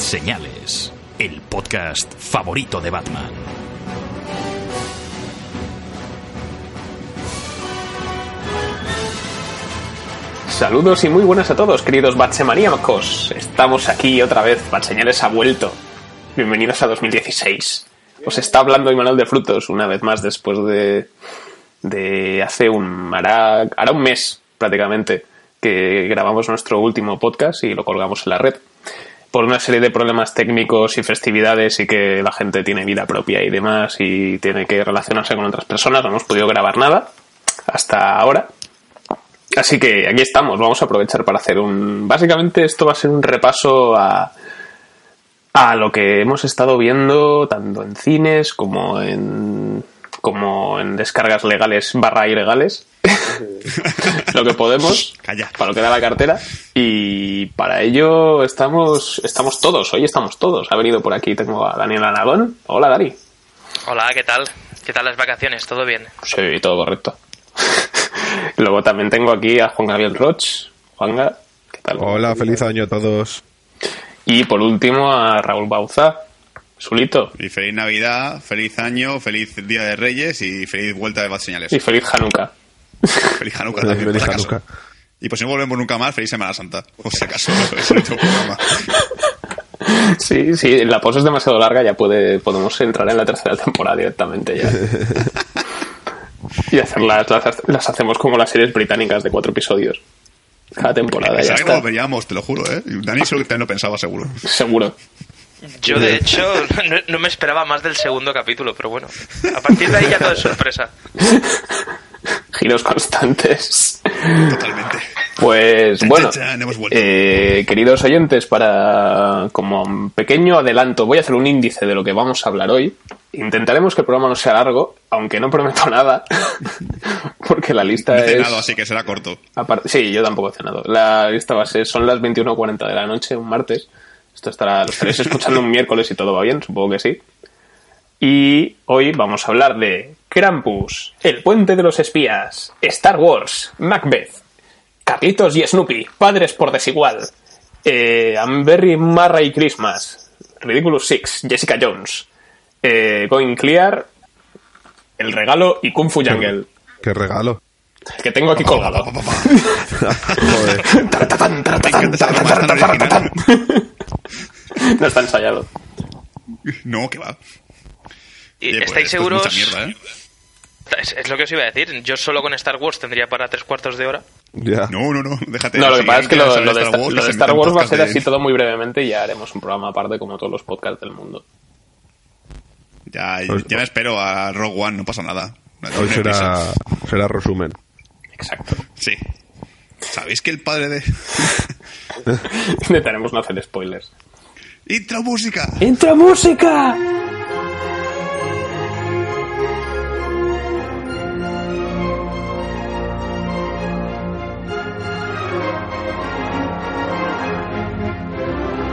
Señales, el podcast favorito de Batman. Saludos y muy buenas a todos, queridos Batsemaníacos. Estamos aquí otra vez, Batseñales ha vuelto. Bienvenidos a 2016. Os está hablando Manuel de Frutos una vez más después de, de hace un... Hará, hará un mes prácticamente que grabamos nuestro último podcast y lo colgamos en la red. Por una serie de problemas técnicos y festividades y que la gente tiene vida propia y demás y tiene que relacionarse con otras personas, no hemos podido grabar nada hasta ahora. Así que aquí estamos, vamos a aprovechar para hacer un... Básicamente esto va a ser un repaso a, a lo que hemos estado viendo tanto en cines como en como en descargas legales barra ilegales lo que podemos Calla. para lo que da la cartera y para ello estamos estamos todos hoy estamos todos ha venido por aquí tengo a Daniel Anagón hola Dani Hola, ¿qué tal? ¿Qué tal las vacaciones? ¿Todo bien? sí todo correcto luego también tengo aquí a Juan Gabriel Roch Juanga qué tal Hola, feliz año a todos. y por último a Raúl Bauza Sulito Y feliz Navidad, feliz año, feliz Día de Reyes y feliz vuelta de Bad Señales. y feliz Hanukkah Feliz Hanukkah también, Feliz por si acaso. Hanukkah. Y pues si no volvemos nunca más, feliz Semana Santa. Por si acaso, es el último programa. Sí, sí, la pausa es demasiado larga, ya puede, podemos entrar en la tercera temporada directamente ya. y hacerlas, las, las hacemos como las series británicas de cuatro episodios. Cada temporada, ya está. lo veríamos, te lo juro, ¿eh? Dani seguro que también lo pensaba, seguro. Seguro. Yo, de hecho, no, no me esperaba más del segundo capítulo, pero bueno. A partir de ahí ya todo es sorpresa. Giros constantes. Totalmente. Pues bueno, eh, queridos oyentes, para como un pequeño adelanto, voy a hacer un índice de lo que vamos a hablar hoy. Intentaremos que el programa no sea largo, aunque no prometo nada, porque la lista No he es... cenado, así que será corto. Aparte- sí, yo tampoco he cenado. La lista va a ser, son las 21.40 de la noche, un martes. Esto estará, lo estaréis escuchando un miércoles y todo va bien, supongo que sí. Y hoy vamos a hablar de Krampus, El Puente de los Espías, Star Wars, Macbeth, Carlitos y Snoopy, Padres por Desigual, eh, Amberry Marra y Christmas, Ridiculous Six, Jessica Jones, eh, Going Clear, El Regalo y Kung Fu Jungle. Qué regalo. Que tengo aquí colgado. No está ensayado. No, que va. ¿Y Oye, pues ¿Estáis seguros? mierda, ¿eh? Es, es lo que os iba a decir. Yo solo con Star Wars tendría para tres cuartos de hora. Ya. No, no, no, déjate. No, lo que pasa es que lo, de, Star, lo de Wars va a ser de- así todo muy brevemente y ya haremos un programa aparte como todos los podcasts del mundo. Ya, ya me espero a Rogue One, no pasa nada. No Hoy prisa. será, será resumen. Exacto. Sí. ¿Sabéis que el padre de... Intentaremos no hacer spoilers. ¡Intro música! ¡Entra música!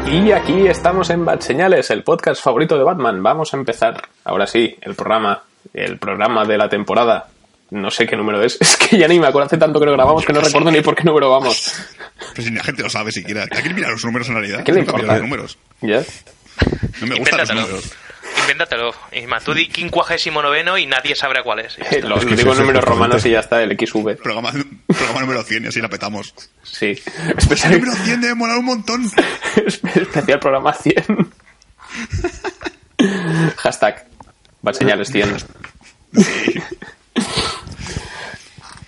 Y aquí estamos en Bad Señales, el podcast favorito de Batman. Vamos a empezar, ahora sí, el programa, el programa de la temporada. No sé qué número es, es que ya ni me acuerdo hace tanto que lo grabamos que no recuerdo ni por qué número vamos. Pues si la gente lo sabe siquiera. ¿A quién mira los números en realidad? ¿A quién le importa? los números. ¿Ya? No me gustan los números. invéntatelo. Isma, tú di quincuagésimo noveno y nadie sabrá cuál es. Eh, Lo, lo digo en números romanos y ya está, el XV. Programa, programa número 100 y así la petamos. Sí. El Especial, número 100 debe molar un montón. especial programa 100. Hashtag. Va a señales 100.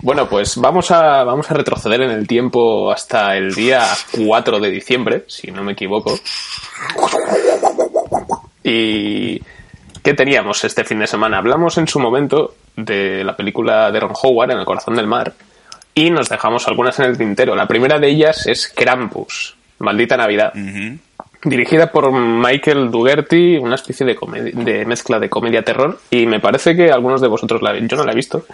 Bueno, pues vamos a, vamos a retroceder en el tiempo hasta el día 4 de diciembre, si no me equivoco. Y... ¿Qué teníamos este fin de semana? Hablamos en su momento de la película de Ron Howard, En el corazón del mar, y nos dejamos algunas en el tintero. La primera de ellas es Krampus, Maldita Navidad. Dirigida por Michael Dugerty, una especie de, de mezcla de comedia-terror, y me parece que algunos de vosotros la Yo no la he visto,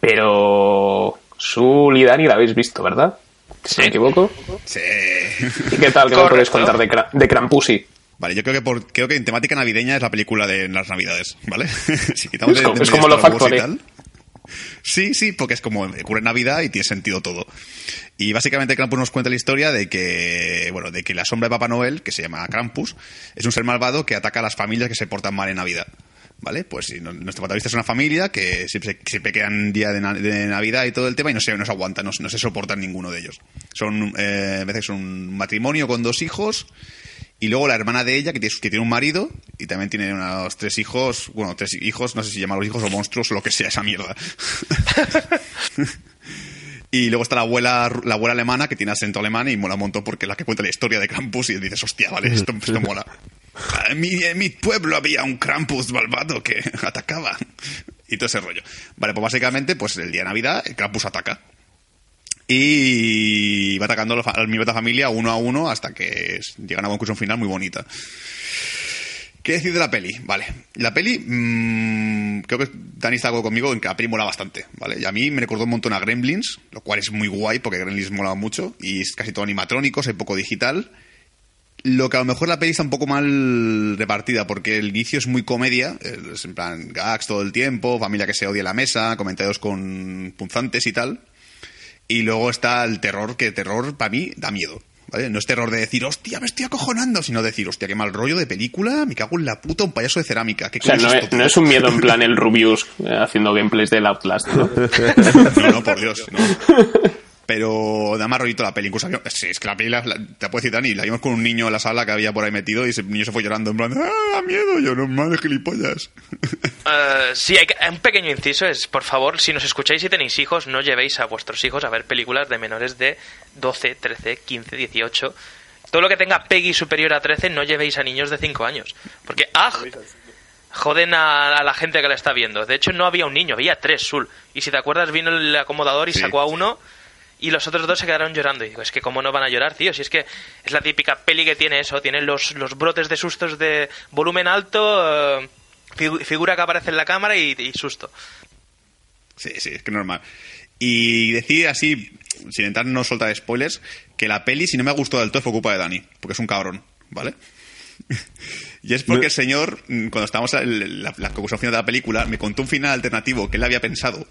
pero Sul y Dani la habéis visto, ¿verdad? Si me equivoco. Sí. ¿Y qué tal? ¿Qué me podéis contar de, de Krampusi? Vale, yo creo que por, creo que en temática navideña es la película de las navidades, ¿vale? si quitamos Es de- es como lo tal. Sí, sí, porque es como ocurre en Navidad y tiene sentido todo. Y básicamente Krampus nos cuenta la historia de que, bueno, de que la sombra de Papá Noel, que se llama Krampus, es un ser malvado que ataca a las familias que se portan mal en Navidad. ¿Vale? Pues no- nuestro protagonista es una familia que siempre, siempre quedan día de, na- de Navidad y todo el tema y no se, no se aguantan, no, se- no se soportan ninguno de ellos. Son, eh, a veces son un matrimonio con dos hijos y luego la hermana de ella, que tiene, que tiene un marido y también tiene unos tres hijos, bueno, tres hijos, no sé si llamarlos hijos o monstruos o lo que sea esa mierda. y luego está la abuela, la abuela alemana que tiene acento alemán y mola un montón porque es la que cuenta la historia de Krampus y dices, hostia, vale, esto, esto mola. En mi, mi pueblo había un Krampus malvado que atacaba. Y todo ese rollo. Vale, pues básicamente, pues el día de Navidad, el Krampus ataca. Y va atacando a los fa- a los miembros de la familia uno a uno hasta que llegan a una conclusión final muy bonita. ¿Qué decir de la peli? Vale. La peli, mm, creo que Dani está conmigo en que la peli mola bastante, ¿vale? Y a mí me recordó un montón a Gremlins, lo cual es muy guay porque Gremlins mola mucho y es casi todo animatrónicos, hay poco digital. Lo que a lo mejor la peli está un poco mal repartida porque el inicio es muy comedia, es en plan gags todo el tiempo, familia que se odia en la mesa, comentarios con punzantes y tal. Y luego está el terror, que terror para mí da miedo. ¿vale? No es terror de decir, hostia, me estoy acojonando, sino decir, hostia, qué mal rollo de película, me cago en la puta, un payaso de cerámica. ¿Qué O sea, no es un miedo en plan el Rubius eh, haciendo gameplays del Outlast, ¿no? No, no, por Dios, no. Pero da más rollito la peli. Incluso había- sí, es que la peli, la, la- te puedo decir, Dani, la vimos con un niño en la sala que había por ahí metido y ese niño se fue llorando en plan, ¡ah, da miedo! Yo, no mames, gilipollas. Eh, sí, hay que- un pequeño inciso es, por favor, si nos escucháis y tenéis hijos, no llevéis a vuestros hijos a ver películas de menores de 12, 13, 15, 18. Todo lo que tenga Peggy superior a 13, no llevéis a niños de 5 años. Porque, ¡ah! Joden a, a la gente que la está viendo. De hecho, no había un niño, había tres, Sul. Y si te acuerdas, vino el acomodador y Sí. sacó a uno y los otros dos se quedaron llorando. Y digo, es que cómo no van a llorar, tío. Si es que es la típica peli que tiene eso. Tiene los, los brotes de sustos de volumen alto, eh, figu- figura que aparece en la cámara y, y susto. Sí, sí, es que normal. Y decir así, sin entrar no soltar spoilers, que la peli, si no me ha gustado del todo, fue culpa de Dani, porque es un cabrón, ¿vale? y es porque el señor, cuando estábamos en la, la conclusión final de la película, me contó un final alternativo que él había pensado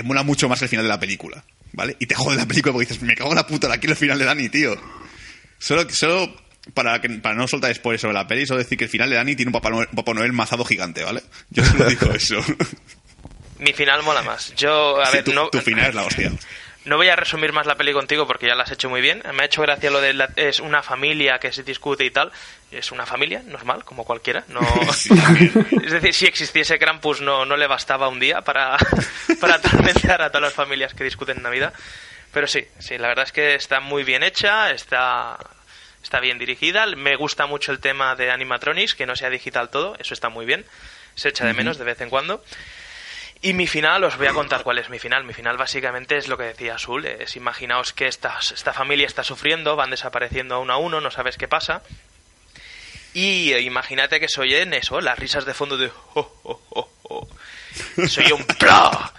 que mola mucho más el final de la película, ¿vale? Y te jode la película porque dices, me cago en la puta, la quiero el final de Dani, tío. Solo, solo para, que, para no soltar spoilers sobre la peli, solo decir que el final de Dani tiene un Papá Noel, Papá Noel mazado gigante, ¿vale? Yo solo digo eso. Mi final mola más. Yo, a Sí, ver, tu, no, tu final es la hostia. No voy a resumir más la peli contigo porque ya la has hecho muy bien. Me ha hecho gracia lo de la- es una familia que se discute y tal. Es una familia normal, como cualquiera. No, Sí. Es decir, si existiese Krampus no, no le bastaba un día para, para atormentar a todas las familias que discuten en Navidad. Pero sí, sí, la verdad es que está muy bien hecha, está, está bien dirigida. Me gusta mucho el tema de animatronics, que no sea digital todo, eso está muy bien. Se echa de menos de vez en cuando. Y mi final, os voy a contar cuál es mi final. Mi final básicamente es lo que decía Azul. Es imaginaos que esta, esta familia está sufriendo, van desapareciendo uno a uno, no sabes qué pasa. Y imagínate que soy en eso, las risas de fondo de... "Oh, oh, oh, oh". Soy un pla.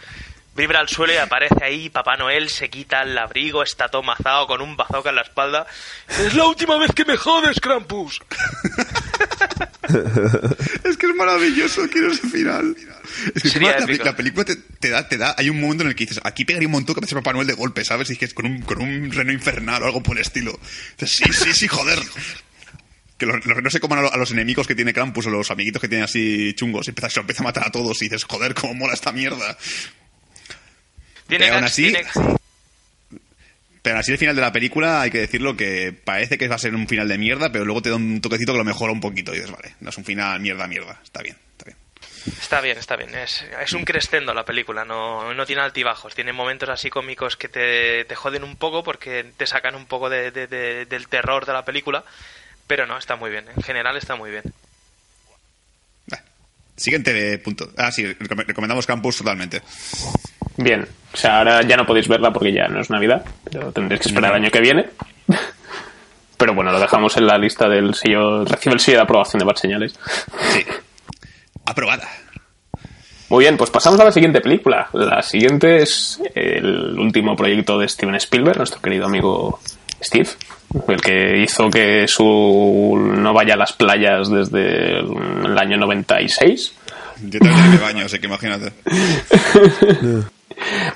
Vibra al suelo y aparece ahí Papá Noel, se quita el abrigo, está todo mazado con un bazooka en la espalda. Es la última vez que me jodes, Krampus. Es que es maravilloso, quiero ese final. Es que Sería la, la película te, te da, te da, hay un momento en el que dices, aquí pegaría un montón que aparece Papá Noel de golpe, ¿sabes? Y es que es con un, con un reno infernal o algo por el estilo. Dices, sí, sí, sí, joder. Que los, los no se coman a lo- a los enemigos que tiene Krampus o los amiguitos que tiene así chungos, empieza, se empieza a matar a todos y dices, joder, cómo mola esta mierda. Tiene Pero aún así- tiene- Pero así el final de la película, hay que decirlo que parece que va a ser un final de mierda, pero luego te da un toquecito que lo mejora un poquito y dices, vale, no es un final mierda, mierda. Está bien, está bien. Está bien, está bien. Es, es un crescendo la película, no, no tiene altibajos. Tiene momentos así cómicos que te, te joden un poco porque te sacan un poco de- de- de- del terror de la película. Pero no, está muy bien. En general está muy bien. Siguiente punto. Ah, sí, recom- recomendamos Campus totalmente. Bien, o sea, ahora ya no podéis verla porque ya no es Navidad, pero tendréis que esperar el año que viene. Pero bueno, lo dejamos en la lista del sello, recibe el sello de aprobación de Bad Señales. Sí. Aprobada. Muy bien, pues pasamos a la siguiente película. La siguiente es el último proyecto de Steven Spielberg, nuestro querido amigo Steve, el que hizo que su no vaya a las playas desde el año 96. Yo también me baño, así que imagínate.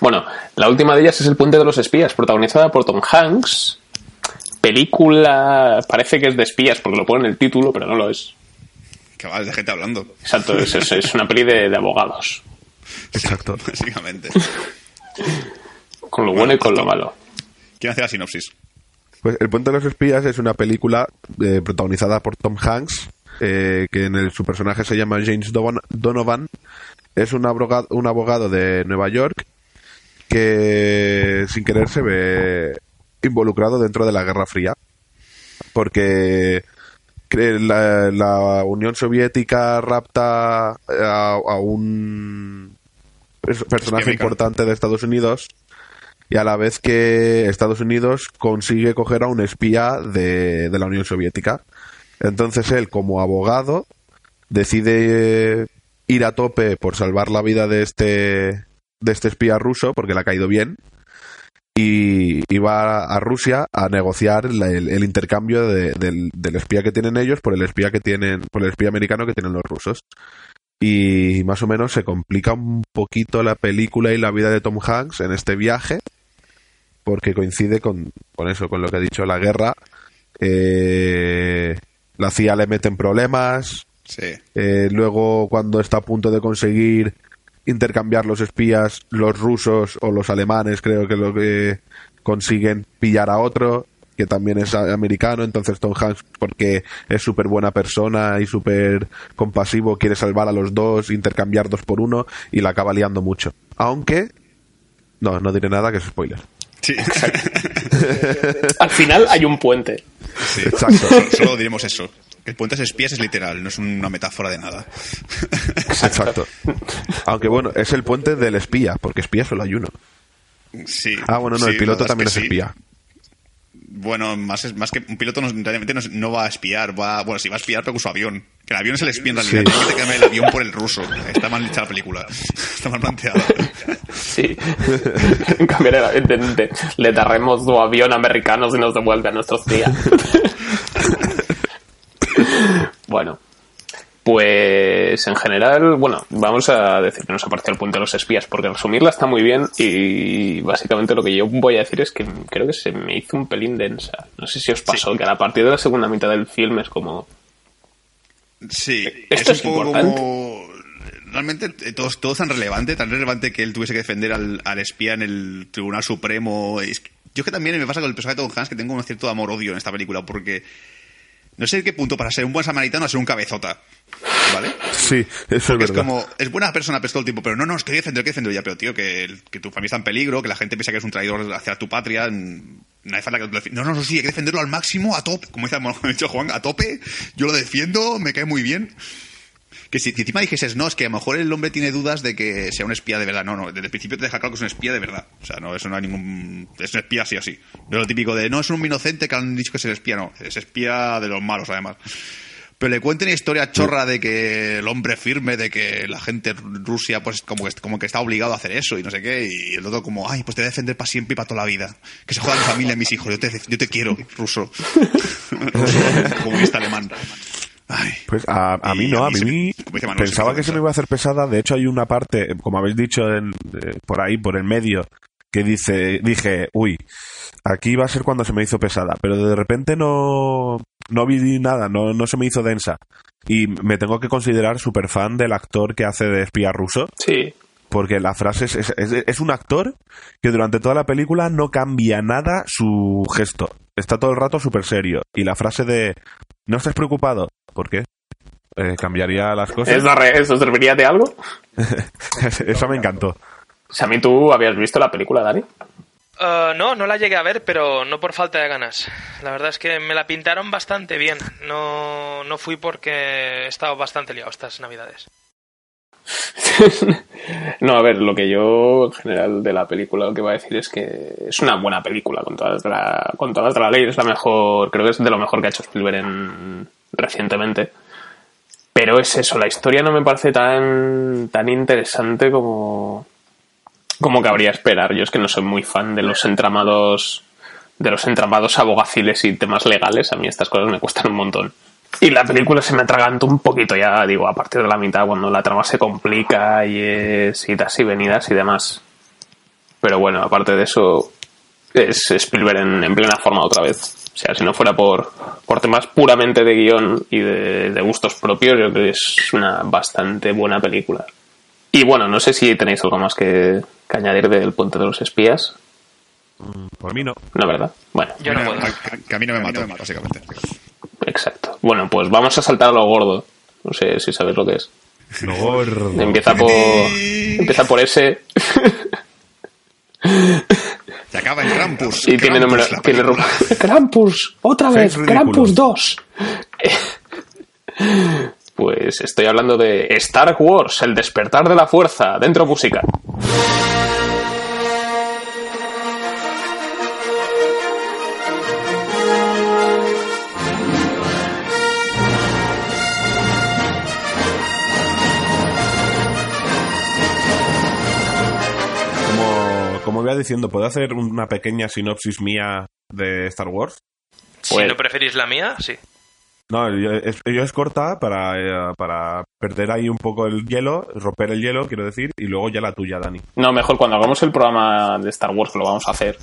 Bueno, la última de ellas es El puente de los espías, protagonizada por Tom Hanks. Película, parece que es de espías porque lo pone en el título, pero no lo es. Que va, es de gente hablando. Exacto, es, es- es una peli de, de abogados, Exacto. Básicamente. con lo bueno y con lo malo. ¿Quién hace la sinopsis? Pues El Puente de los Espías es una película eh, protagonizada por Tom Hanks, eh, que en el, su personaje se llama James Donovan. Es un abogado, un abogado de Nueva York que sin querer se ve involucrado dentro de la Guerra Fría. Porque la, la Unión Soviética rapta a, a un pers- personaje importante de Estados Unidos y a la vez que Estados Unidos consigue coger a un espía de, de la Unión Soviética. Entonces él, como abogado, decide ir a tope por salvar la vida de este, de este espía ruso, porque le ha caído bien, y, y va a Rusia a negociar el, el intercambio de- del, del espía que tienen ellos por el espía que tienen, por el espía americano que tienen los rusos. Y más o menos se complica un poquito la película y la vida de Tom Hanks en este viaje, porque coincide con, con eso, con lo que ha dicho la guerra. Eh, la CIA le mete en problemas. Sí. eh, luego, cuando está a punto de conseguir intercambiar los espías, los rusos o los alemanes, creo que lo que consiguen pillar a otro que también es americano, entonces Tom Hanks, porque es súper buena persona y súper compasivo, quiere salvar a los dos, intercambiar dos por uno y la acaba liando mucho. Aunque, no, no diré nada que es spoiler. Sí. Al final hay un puente. Sí. Exacto. Solo, solo diremos eso. Que el puente es espías es literal, no es una metáfora de nada. Exacto. Aunque bueno, es el puente del espía, porque espía solo hay uno. Sí. Ah, bueno, no, Sí, el piloto también es que espía. Bueno, más, es- más que un piloto no, realmente no, va a espiar, va, bueno, sí va a espiar pero con su avión. Que el avión es el espía en realidad, Sí. que cambiar el avión por el ruso. Está mal hecha la película. Está mal planteada. Sí. Cambiaré evidentemente. Le daremos tu avión americano si nos devuelve a nuestros días. Bueno. Pues en general, bueno, vamos a decir que nos apareció el puente de los espías, porque resumirla está muy bien y básicamente lo que yo voy a decir es que creo que se me hizo un pelín densa. No sé si os pasó, que a partir de la segunda mitad del film es como... Sí, Esto es es un poco importante. como... Realmente eh, todo, todo es tan relevante, tan relevante que él tuviese que defender al, al espía en el Tribunal Supremo. Es que- yo es que también me pasa con el personaje de Tom Hanks que tengo un cierto amor-odio en esta película, porque no sé en qué punto para ser un buen samaritano a ser un cabezota, ¿vale? Sí, eso es Porque es verdad. como, es buena persona pero es todo el tiempo, pero no, no, es que defender, que defender ya, pero tío, que, que tu familia está en peligro, que la gente piensa que eres un traidor hacia tu patria, no hay falta que No, no, no, sí, hay que defenderlo al máximo, a tope, como dice como dicho Juan, a tope, yo lo defiendo, me cae muy bien. Que si, encima dijeses, no, es que a lo mejor el hombre tiene dudas de que sea un espía de verdad. No, no, desde el principio te deja claro que es un espía de verdad. O sea, no, eso no hay ningún. Es un espía sí o sí. No lo típico de, no, es un inocente que han dicho que es el espía, no. Es espía de los malos, además. Pero le cuenta una historia chorra de que el hombre firme, de que la gente en Rusia, pues como que, como que está obligado a hacer eso y no sé qué. Y el otro, como, ay, pues te voy a defender para siempre y para toda la vida. Que se joda mi familia y mis hijos. Yo te, yo te quiero, ruso. ruso, comunista alemán. Ay. Pues a, a mí no, a mí se pensaba que se me iba a hacer pesada. De hecho, hay una parte, como habéis dicho en- eh, por ahí, por el medio, que dice, dije, uy, aquí va a ser cuando se me hizo pesada. Pero de repente no, no vi nada, no, no se me hizo densa. Y me tengo que considerar súper fan del actor que hace de espía ruso. Sí. Porque la frase es, es, es- es un actor que durante toda la película no cambia nada su gesto. Está todo el rato súper serio. Y la frase de no estés preocupado. ¿Por qué? Eh, ¿Cambiaría las cosas? ¿Es la re- ¿Eso serviría de algo? Eso me encantó. Si a mí tú habías visto la película, Dani. Eh, no, no la llegué a ver, pero no por falta de ganas. La verdad es que me la pintaron bastante bien. No, no fui porque he estado bastante liado estas navidades. no, a ver, lo que yo en general de la película lo que voy a decir es que es una buena película con todas la, con todas la ley. Es la mejor, creo que es de lo mejor que ha hecho Spielberg en, recientemente. Pero es eso, la historia no me parece tan, tan interesante como, como cabría esperar. Yo es que no soy muy fan de los entramados, de los entramados abogaciles y temas legales. A mí estas cosas me cuestan un montón. Y la película se me atragantó un poquito ya, digo, a partir de la mitad, cuando la trama se complica y es idas y venidas y demás. Pero bueno, aparte de eso, es Spielberg en plena forma otra vez. O sea, si no fuera por, por temas puramente de guion y de, de gustos propios, yo creo que es una bastante buena película. Y bueno, no sé si tenéis algo más que, que añadir del Puente de los Espías. Por mí no. No, ¿verdad? Bueno, Yo no puedo. que- Que a mí no me mató, básicamente. exacto. Bueno, pues vamos a saltar a lo gordo. No sé si sabéis lo que es. Lo gordo. Empieza por, empieza por ese Se acaba en Krampus. y tiene Krampus, número. Tiene Krampus, otra vez. Krampus 2. Pues estoy hablando de Star Wars, el despertar de la fuerza, dentro música. Iba diciendo, ¿puedo hacer una pequeña sinopsis mía de Star Wars? Si Pues- no preferís la mía, sí. No, yo es, yo es corta para, eh, para perder ahí un poco el hielo, romper el hielo, quiero decir, y luego ya la tuya, Dani. No, mejor cuando hagamos el programa de Star Wars, que lo vamos a hacer,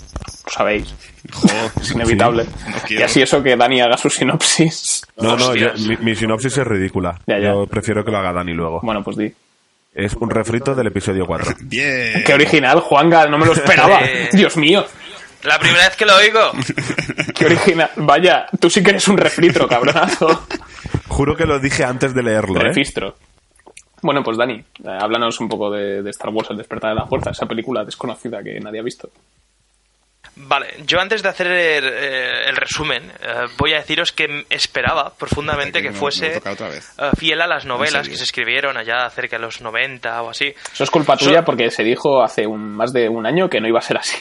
lo sabéis, Joder, es inevitable. no y así eso que Dani haga su sinopsis. No, no, yo- mi, mi sinopsis es ridícula. Ya, ya. Yo prefiero que lo haga Dani luego. Bueno, pues di. Es un refrito del episodio 4. Bien. Qué original, Juanga, no me lo esperaba. Eh. Dios mío, La primera vez que lo oigo. qué original. Vaya, tú sí que eres un refritro, cabronazo. Juro que lo dije antes de leerlo, ¿eh? Refistro. Bueno, pues Dani, eh, háblanos un poco de, de Star Wars, El despertar de la fuerza, esa película desconocida que nadie ha visto. Vale, yo antes de hacer el, eh, el resumen, eh, voy a deciros que esperaba profundamente Que fuese eh, fiel a las novelas que se escribieron allá cerca de los 90 o así. Eso es culpa So- tuya porque se dijo hace un, más de un año que no iba a ser así.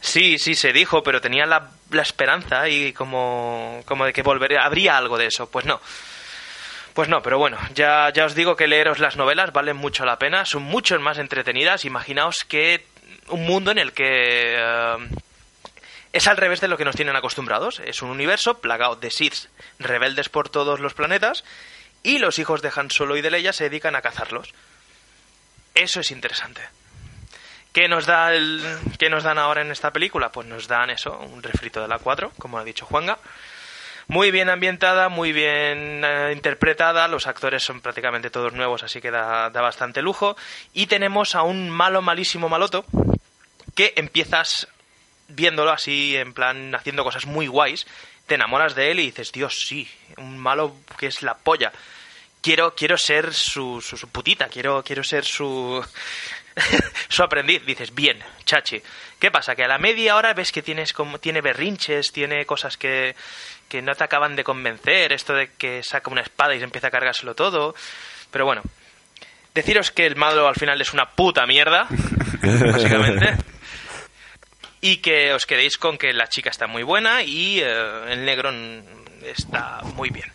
Sí, sí, se dijo, pero tenía la, la esperanza y como, como de que volvería, habría algo de eso. Pues no. Pues no, pero bueno, ya, ya os digo que leeros las novelas valen mucho la pena, son mucho más entretenidas. Imaginaos que un mundo en el que es al revés de lo que nos tienen acostumbrados. Es un universo plagado de Sith rebeldes por todos los planetas y los hijos de Han Solo y de Leia se dedican a cazarlos. Eso es interesante. ¿Qué nos, da ¿Qué nos dan ahora en esta película? Pues nos dan eso, un refrito de la 4, como ha dicho Juanga. Muy bien ambientada, muy bien eh, interpretada, los actores son prácticamente todos nuevos, así que da, da bastante lujo. Y tenemos a un malo, malísimo maloto, que empiezas viéndolo así, en plan, haciendo cosas muy guays, te enamoras de él y dices, Dios, sí, un malo que es la polla. Quiero, quiero ser su, su, su putita, quiero, quiero ser su, su aprendiz. Dices, bien, chachi. ¿Qué pasa? Que a la media hora ves que tienes como, tiene berrinches, tiene cosas que, que no te acaban de convencer, esto de que saca una espada y se empieza a cargárselo todo. Pero bueno, deciros que el malo al final es una puta mierda, básicamente. Y que os quedéis con que la chica está muy buena y eh, el negro está muy bien.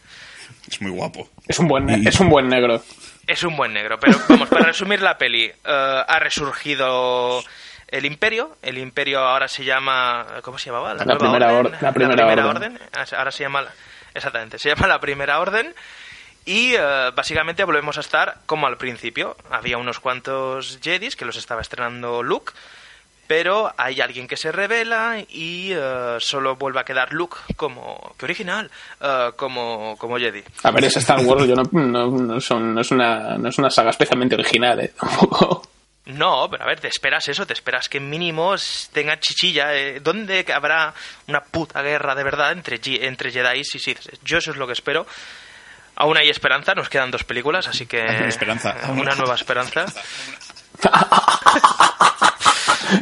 Es muy guapo. Es un buen, Y- es un buen negro. Es un buen negro, pero vamos, para resumir la peli, eh, ha resurgido el Imperio. El Imperio ahora se llama. ¿Cómo se llamaba? La Nueva Primera Or- la Primera Orden. Ah, Ahora se llama. Exactamente, se llama la Primera Orden. Y eh, básicamente volvemos a estar como al principio. Había unos cuantos Jedis que los estaba estrenando Luke. Pero hay alguien que se revela y eh, solo vuelve a quedar Luke como... ¡Qué original! eh, como, como Jedi. A ver, es Star Wars, yo no, no, no son- no es una, no es una saga especialmente original, ¿eh? Tampoco. No, pero a ver, te esperas eso, te esperas que mínimo tenga chichilla. eh, ¿Dónde habrá una puta guerra de verdad entre, entre Jedi y Sith? Yo eso es lo que espero. Aún hay esperanza, nos quedan dos películas, así que... Hay una esperanza. Una nueva esperanza.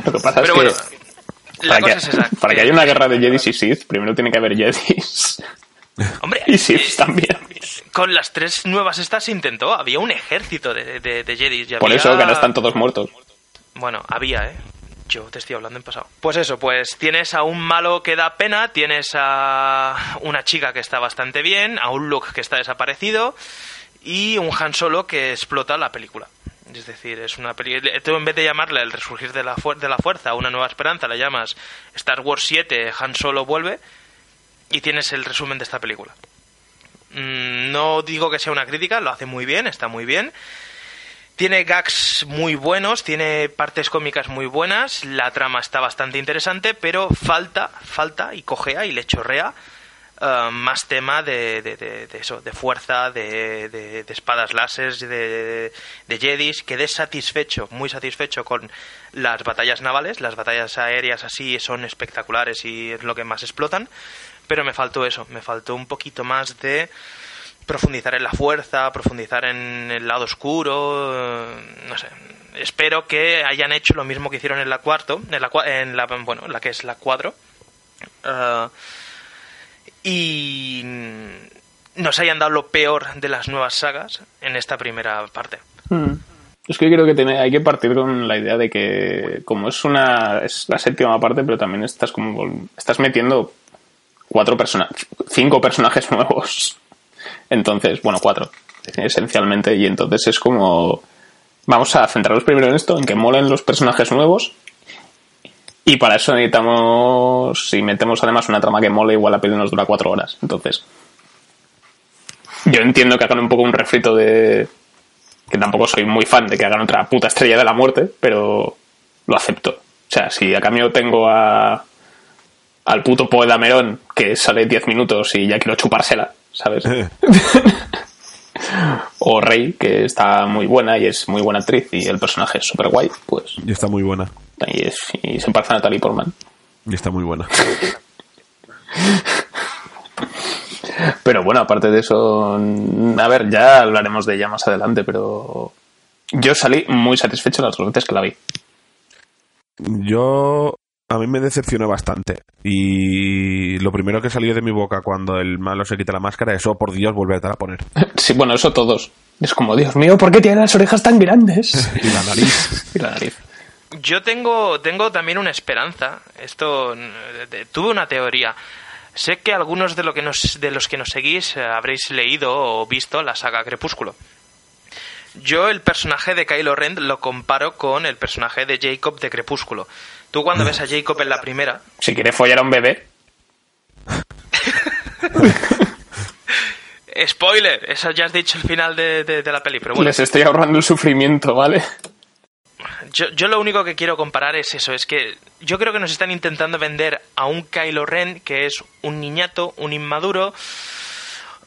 Lo que pasa Pero bueno, es que... la Para cosa que, es esa. para que haya una guerra de Jedis y Sith, primero tiene que haber Jedis. Hombre, Y Sith también. con las tres nuevas estas se intentó. Había un ejército de, de, de Jedis. y Por había- eso que ahora están todos muertos. Bueno, había, ¿eh? Yo te estoy hablando en pasado. Pues eso, pues tienes a un malo que da pena, tienes a una chica que está bastante bien, a un Luke que está desaparecido y un Han Solo que explota la película. Es decir, es una película... Tú en vez de llamarla El resurgir de la, de la fuerza, una nueva esperanza, la llamas Star Wars 7, Han Solo vuelve y tienes el resumen de esta película. Mm, No digo que sea una crítica, lo hace muy bien, está muy bien. Tiene gags muy buenos, tiene partes cómicas muy buenas, la trama está bastante interesante, pero falta, falta y cojea y le chorrea eh, más tema de, de- eso, de fuerza, de, espadas láser, de, de, jedis. Quedé satisfecho, muy satisfecho con las batallas navales, las batallas aéreas así son espectaculares y es lo que más explotan, pero me faltó eso, me faltó un poquito más de profundizar en la fuerza, profundizar en el lado oscuro, eh, no sé. Espero que hayan hecho lo mismo que hicieron en la cuarto, en la, en la bueno, en la que es la cuadro. eh, y nos hayan dado lo peor de las nuevas sagas en esta primera parte. Mm. Es que creo que tiene, hay que partir con la idea de que como es una es la séptima parte, pero también estás como estás metiendo cuatro cinco personajes nuevos. Entonces, bueno, cuatro esencialmente y entonces es como vamos a centrarnos primero en esto, en que molen los personajes nuevos. Y para eso necesitamos, si metemos además una trama que mole, igual la peli nos dura cuatro horas. Entonces, yo entiendo que hagan un poco un refrito de, que tampoco soy muy fan de que hagan otra puta estrella de la muerte, pero lo acepto. O sea, si a cambio tengo a al puto Poe Dameron que sale 10 minutos y ya quiero chupársela, ¿sabes? o Rey, que está muy buena y es muy buena actriz y el personaje es súper guay, pues Y está muy buena. Y, es, y se parece a Natalie Portman. Y está muy buena. Pero bueno, aparte de eso, mm, a ver, ya hablaremos de ella más adelante, pero yo salí muy satisfecho las dos veces que la vi. Yo. A mí me decepcionó bastante. Y lo primero que salió de mi boca cuando el malo se quita la máscara es: oh, por Dios, volverte a poner. Sí, bueno, eso todos. Es como, Dios mío, ¿por qué tiene las orejas tan grandes? Y la nariz. y la nariz. Yo tengo, tengo también una esperanza. Esto eh, de- tuve una teoría. Sé que algunos de, lo que nos, de los que nos seguís eh, habréis leído o visto la saga Crepúsculo. Yo el personaje de Kylo Ren lo comparo con el personaje de Jacob de Crepúsculo. Tú cuando ves a Jacob en la primera, Si quiere follar a un bebé, spoiler, eso ya has dicho el final de, de- de la peli, pero bueno. les estoy ahorrando el sufrimiento, ¿vale? Yo, yo lo único que quiero comparar es eso, es que yo creo que nos están intentando vender a un Kylo Ren que es un niñato, un inmaduro,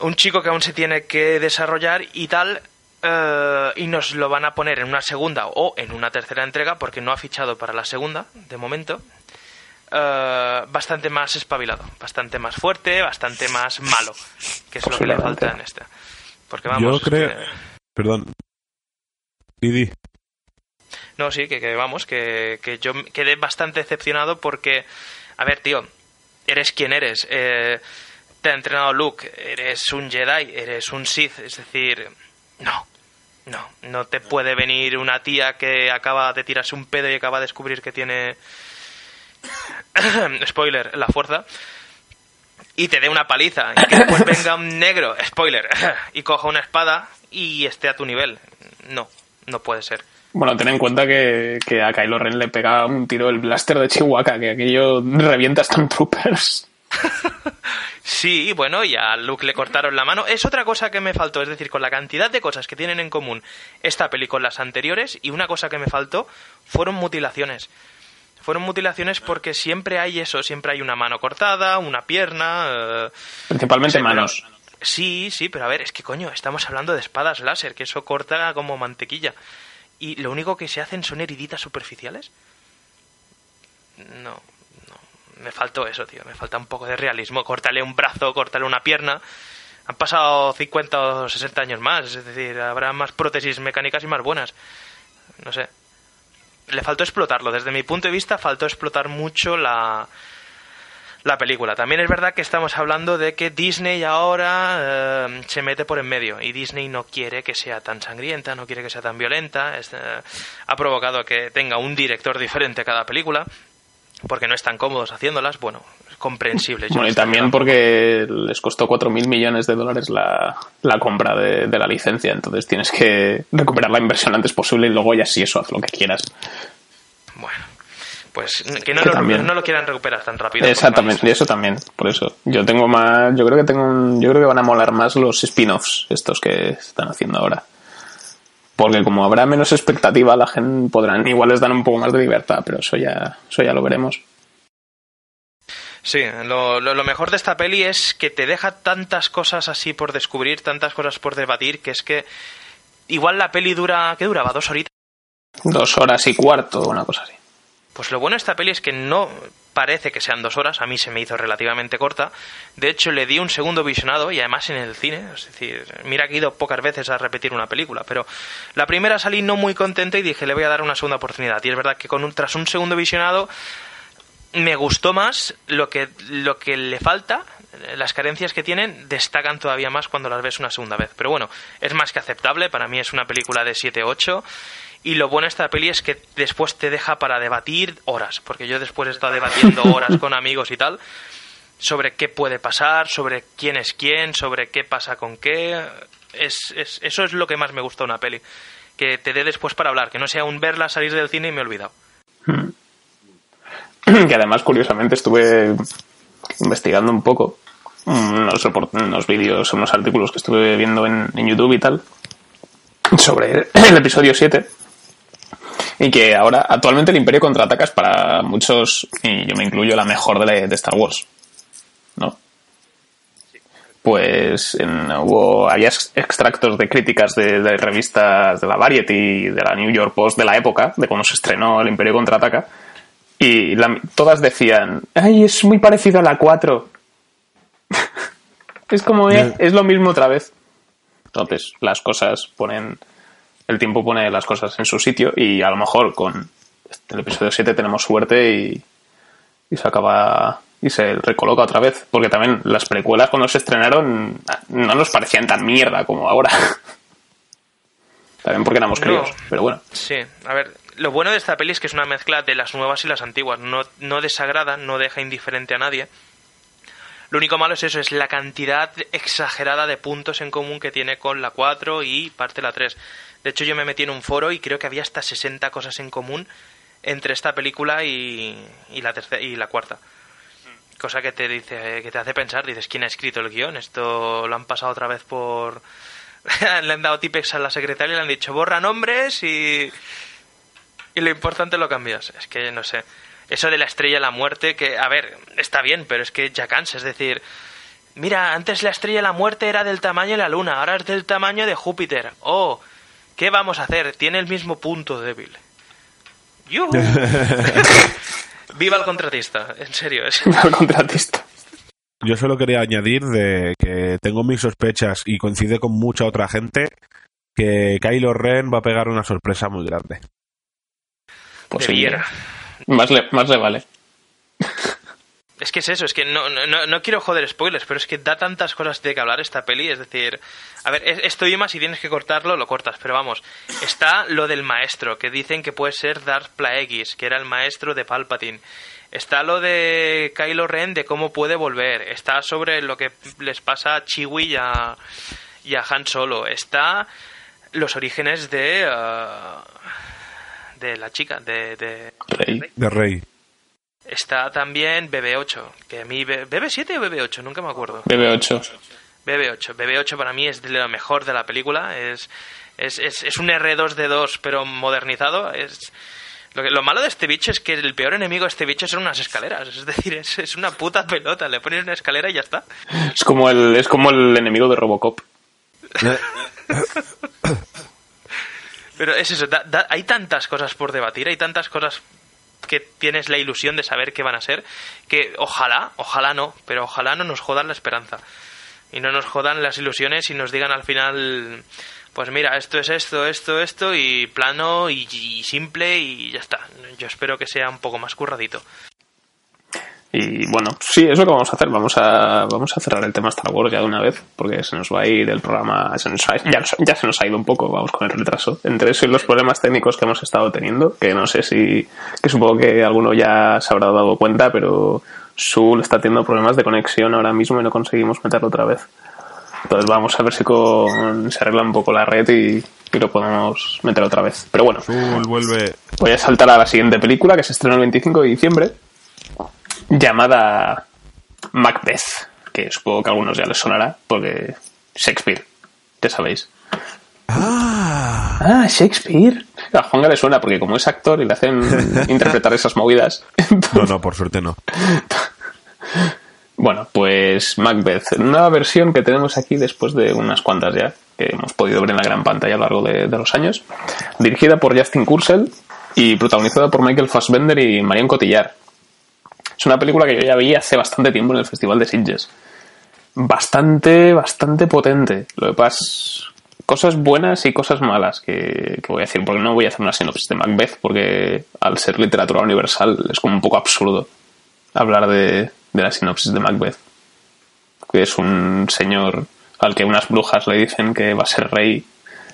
un chico que aún se tiene que desarrollar y tal, eh, y nos lo van a poner en una segunda o en una tercera entrega, porque no ha fichado para la segunda, de momento, eh, bastante más espabilado, bastante más fuerte, bastante más malo, que es lo que le falta en este. Porque vamos, Yo es creo. que- Perdón. Didi. No, sí, que, que vamos, que, que yo quedé bastante decepcionado porque, a ver, tío, eres quien eres. eh, te ha entrenado Luke, eres un Jedi, eres un Sith, es decir, no, no, no te puede venir una tía que acaba de tirarse un pedo y acaba de descubrir que tiene, spoiler, la fuerza, y te dé una paliza, y que después venga un negro, spoiler, y coja una espada y esté a tu nivel. No, no puede ser. Bueno, ten en cuenta que, que a Kylo Ren le pega un tiro el blaster de Chihuahua, que aquello revienta Stormtroopers. Sí, bueno, y a Luke le cortaron la mano. Es otra cosa que me faltó, es decir, con la cantidad de cosas que tienen en común esta peli con las anteriores, y una cosa que me faltó fueron mutilaciones. Fueron mutilaciones porque siempre hay eso, siempre hay una mano cortada, una pierna. eh, Principalmente manos. Sí, sí, pero a ver, es que coño, estamos hablando de espadas láser, que eso corta como mantequilla. ¿Y lo único que se hacen son heriditas superficiales? No, no. Me faltó eso, tío. Me falta un poco de realismo. Córtale un brazo, córtale una pierna. Han pasado 50 o 60 años más. Es decir, habrá más prótesis mecánicas y más buenas. No sé. Le faltó explotarlo. Desde mi punto de vista, faltó explotar mucho la, la película. También es verdad que estamos hablando de que Disney ahora eh, se mete por en medio y Disney no quiere que sea tan sangrienta, no quiere que sea tan violenta. Es, eh, ha provocado que tenga un director diferente cada película porque no están cómodos haciéndolas. Bueno, es comprensible. Yo Bueno, y también porque les costó 4.000 millones de dólares la, la compra de, de la licencia, entonces tienes que recuperar la inversión antes posible y luego ya sí, eso, haz lo que quieras. Bueno, pues que no, lo, no lo quieran recuperar tan rápido. Exactamente, y eso también, por eso. Yo tengo más, yo creo que tengo un- yo creo que van a molar más los spin-offs, estos que están haciendo ahora. Porque como habrá menos expectativa, la gente podrán, igual les dan un poco más de libertad, pero eso ya, eso ya lo veremos. Sí, lo, lo- lo mejor de esta peli es que te deja tantas cosas así por descubrir, tantas cosas por debatir, que es que igual la peli dura, ¿qué duraba? ¿Dos horitas? Dos horas y cuarto, una cosa así. Pues lo bueno de esta peli es que no parece que sean dos horas, a mí se me hizo relativamente corta. De hecho, le di un segundo visionado y además en el cine. Es decir, mira que he ido pocas veces a repetir una película, pero la primera salí no muy contento y dije, le voy a dar una segunda oportunidad. Y es verdad que con un, tras un segundo visionado me gustó más lo que, lo que le falta. Las carencias que tienen destacan todavía más cuando las ves una segunda vez. Pero bueno, es más que aceptable. Para mí es una película de 7-8. Y lo bueno de esta peli es que después te deja para debatir horas. Porque yo después he estado debatiendo horas con amigos y tal. Sobre qué puede pasar, sobre quién es quién, sobre qué pasa con qué. Es, es- eso es lo que más me gusta de una peli. Que te dé después para hablar. Que no sea un verla, salir del cine y me he olvidado. que además curiosamente estuve investigando un poco unos, report- unos vídeos, unos artículos que estuve viendo en, en YouTube y tal sobre el episodio 7 y que ahora actualmente el Imperio contraataca es para muchos y yo me incluyo la mejor de, la- de Star Wars ¿no? pues en- hubo había ex- extractos de críticas de, de revistas de la Variety de la New York Post de la época de cuando se estrenó el Imperio contraataca y la- todas decían, ay, es muy parecido a la 4. es como, eh, es lo mismo otra vez. Entonces, las cosas ponen, el tiempo pone las cosas en su sitio y a lo mejor con el episodio 7 tenemos suerte y, y se acaba y se recoloca otra vez. Porque también las precuelas cuando se estrenaron no nos parecían tan mierda como ahora. también porque éramos No. críos, pero bueno. Sí, a ver, lo bueno de esta peli es que es una mezcla de las nuevas y las antiguas. No, no desagrada, no deja indiferente a nadie. Lo único malo es eso, es la cantidad exagerada de puntos en común que tiene con la 4 y parte de la 3. De hecho, yo me metí en un foro y creo que había hasta 60 cosas en común entre esta película y, y la tercera y la cuarta. Cosa que te dice, que te hace pensar, dices, ¿quién ha escrito el guion? Esto lo han pasado otra vez por... le han dado tipex a la secretaria y le han dicho, borra nombres y... Y lo importante lo cambias. Es que, no sé. Eso de la estrella de la muerte, que, a ver, está bien, pero es que ya cansa. Es decir, mira, antes la estrella de la muerte era del tamaño de la luna, ahora es del tamaño de Júpiter. Oh, ¿qué vamos a hacer? Tiene el mismo punto débil. ¡Yujú! Viva el contratista, en serio. Es... El contratista. Yo solo quería añadir de que tengo mis sospechas y coincide con mucha otra gente que Kylo Ren va a pegar una sorpresa muy grande. Pues Debiera. Más le, más le vale. Es que es eso, es que no, no, no- quiero joder spoilers, pero es que da tantas cosas de que hablar esta peli, es decir, a ver, es- esto y más, si tienes que cortarlo, lo cortas, pero vamos, está lo del maestro, que dicen que puede ser Darth Plagueis, que era el maestro de Palpatine. Está lo de Kylo Ren, de cómo puede volver. Está sobre lo que les pasa a Chewie y a, y a Han Solo. Está los orígenes de... ah, de la chica, de- de, Rey. De Rey. Está también BB8, que a mí... B- ¿BB7 o BB8? Nunca me acuerdo. BB8. BB8. BB8 para mí es de lo mejor de la película. Es, es, es, es un R2D2 pero modernizado. Es Lo, que- lo malo de este bicho es que el peor enemigo de este bicho son unas escaleras. Es decir, es, es una puta pelota. Le pones una escalera y ya está. Es como el, es como el enemigo de Robocop. Pero es eso, da- da- hay tantas cosas por debatir, hay tantas cosas que tienes la ilusión de saber qué van a ser, que ojalá, ojalá no, pero ojalá no nos jodan la esperanza. Y no nos jodan las ilusiones y nos digan al final, pues mira, esto es esto, esto, esto, y plano y, y simple y ya está. Yo espero que sea un poco más curradito. Y bueno, sí, es lo que vamos a hacer. Vamos a, vamos a cerrar el tema Star Wars ya de una vez, porque se nos va a ir el programa. se nos ha- ya, ya se nos ha ido un poco, vamos con el retraso. Entre eso y los problemas técnicos que hemos estado teniendo, que no sé si. que supongo que alguno ya se habrá dado cuenta, pero Sul está teniendo problemas de conexión ahora mismo y no conseguimos meterlo otra vez. Entonces vamos a ver si con, se arregla un poco la red y, y lo podemos meter otra vez. Pero bueno, vuelve. Voy a saltar a la siguiente película que se estrena el 25 de diciembre, llamada Macbeth, que supongo que a algunos ya les sonará, porque Shakespeare, ya sabéis. ¡Ah! Ah, Shakespeare. A Juanga le suena porque como es actor y le hacen interpretar esas movidas. No, no, por suerte no. Bueno, pues Macbeth, nueva versión que tenemos aquí después de unas cuantas ya, que hemos podido ver en la gran pantalla a lo largo de, de los años. Dirigida por Justin Kurzel y protagonizada por Michael Fassbender y Marion Cotillard. Es una película que yo ya vi hace bastante tiempo en el Festival de Sitges. Bastante, bastante potente. Lo que pasa cosas buenas y cosas malas que, que voy a decir, porque no voy a hacer una sinopsis de Macbeth, porque al ser literatura universal es como un poco absurdo hablar de, de la sinopsis de Macbeth. Que es un señor al que unas brujas le dicen que va a ser rey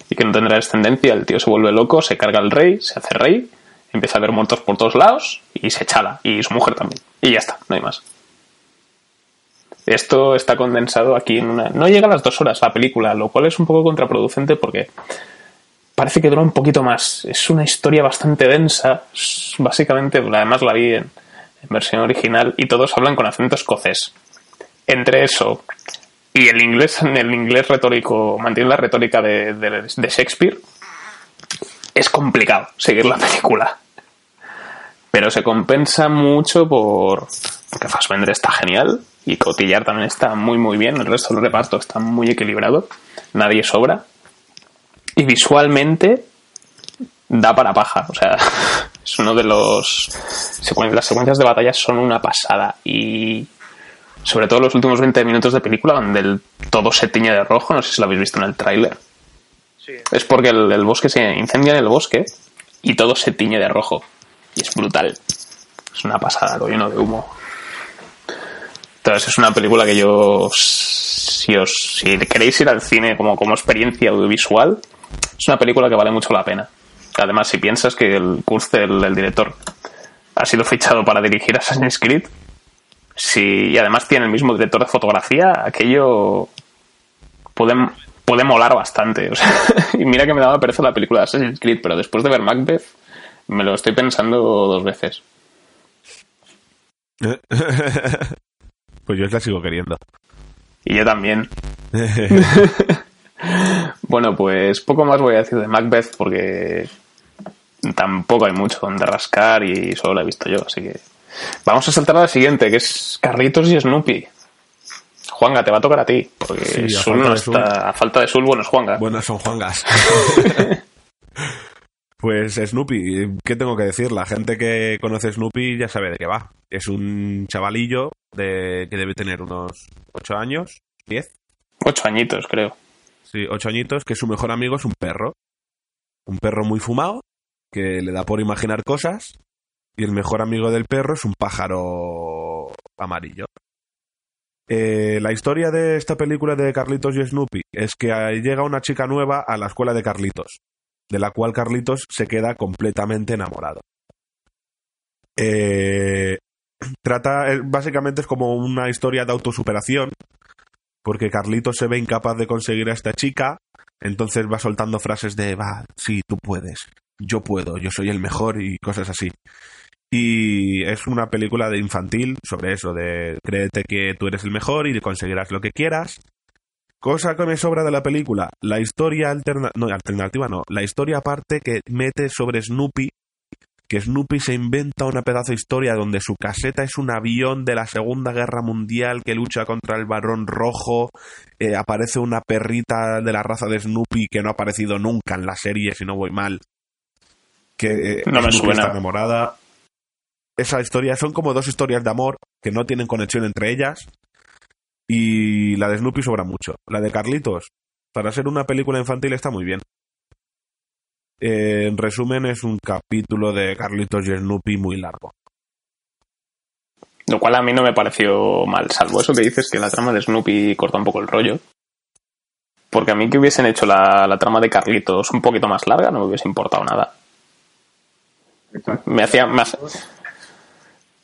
y que no tendrá descendencia. El tío se vuelve loco, se carga al rey, se hace rey, empieza a haber muertos por todos lados y se chala. Y su mujer también. Y ya está, no hay más. Esto está condensado aquí en una... No llega a las dos horas la película, lo cual es un poco contraproducente porque parece que dura un poquito más. Es una historia bastante densa. Básicamente, además la vi en, versión original y todos hablan con acento escocés. Entre eso y el inglés, el inglés retórico, mantiene la retórica de- de Shakespeare, es complicado seguir la película. Pero se compensa mucho por porque Fassbender está genial y Cotillard también está muy muy bien, el resto del reparto está muy equilibrado, nadie sobra. Y visualmente da para paja, o sea, es uno de los las secuencias de batalla son una pasada y sobre todo los últimos 20 minutos de película donde el todo se tiñe de rojo, no sé si lo habéis visto en el tráiler. Sí. Es porque el, el bosque se incendia en el bosque y todo se tiñe de rojo. Y es brutal. Es una pasada, lo de humo. Entonces es una película que yo, si os si queréis ir al cine como, como experiencia audiovisual, es una película que vale mucho la pena. Además, si piensas que el el director ha sido fichado para dirigir Assassin's Creed, si, y además tiene el mismo director de fotografía, aquello puede, puede molar bastante. Y mira que me daba pereza la película de Assassin's Creed, pero después de ver Macbeth, me lo estoy pensando dos veces. Pues yo la sigo queriendo. Y yo también. Bueno, pues poco más voy a decir de Macbeth porque tampoco hay mucho donde rascar y solo la he visto yo, así que vamos a saltar a la siguiente, que es Carlitos y Snoopy. Juanga, te va a tocar a ti, porque Sí, Sul falta no Sul. está, a falta de Sul, bueno, es Juanga. Bueno, son Juangas. pues Snoopy, ¿qué tengo que decir? La gente que conoce Snoopy ya sabe de qué va. Es un chavalillo de que debe tener unos 8 años, 10, Ocho añitos, creo. sí, 8 añitos, que su mejor amigo es un perro. Un perro muy fumado, que le da por imaginar cosas, y el mejor amigo del perro es un pájaro amarillo. Eh, la historia de esta película de Carlitos y Snoopy es que llega una chica nueva a la escuela de Carlitos, de la cual Carlitos se queda completamente enamorado. Eh, trata, eh, básicamente es como una historia de autosuperación, porque Carlitos se ve incapaz de conseguir a esta chica, entonces va soltando frases de, va, sí, tú puedes, yo puedo, yo soy el mejor y cosas así. Y es una película de infantil sobre eso, de créete que tú eres el mejor y conseguirás lo que quieras. Cosa que me sobra de la película, la historia alterna no, alternativa no, la historia aparte que mete sobre Snoopy, que Snoopy se inventa una pedazo de historia donde su caseta es un avión de la Segunda Guerra Mundial que lucha contra el varón rojo, eh, aparece una perrita de la raza de Snoopy que no ha aparecido nunca en la serie, si no voy mal, que eh, No me suena. está enamorada. Esa historia son como dos historias de amor que no tienen conexión entre ellas y la de Snoopy sobra mucho. La de Carlitos, para ser una película infantil está muy bien. Eh, en resumen, es un capítulo de Carlitos y Snoopy muy largo. Lo cual a mí no me pareció mal, salvo eso que dices que la trama de Snoopy corta un poco el rollo. Porque a mí que hubiesen hecho la, la trama de Carlitos un poquito más larga no me hubiese importado nada. Me hacía, me, hace-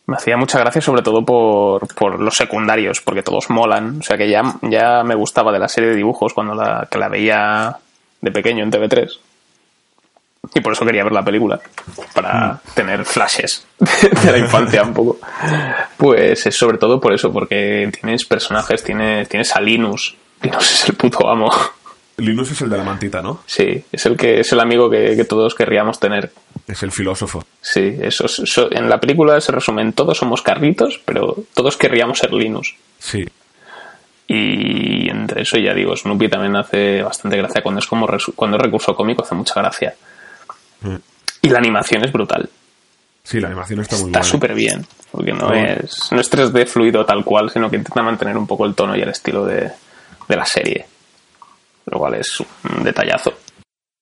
me hacía mucha gracia sobre todo por, por los secundarios, porque todos molan. O sea que ya, ya me gustaba de la serie de dibujos cuando la, que la veía de pequeño en TV3. Y por eso quería ver la película, para tener flashes de la infancia un poco. Pues es sobre todo por eso, porque tienes personajes, tienes, tienes a Linus. Linus es el puto amo. Linus es el de la mantita, ¿no? Sí, es el que es el amigo que, que todos querríamos tener. Es el filósofo. Sí, eso, es- eso- en la película se resumen, todos somos Carlitos, pero todos querríamos ser Linus. Sí. Y entre eso ya digo, Snoopy también hace bastante gracia cuando es como cuando es recurso cómico hace mucha gracia. Mm. Y la animación es brutal. Sí, la animación está muy Está buena. súper bien, porque no Bueno. es, no es 3D fluido tal cual, sino que intenta mantener un poco el tono y el estilo de, de la serie. Lo cual es un detallazo.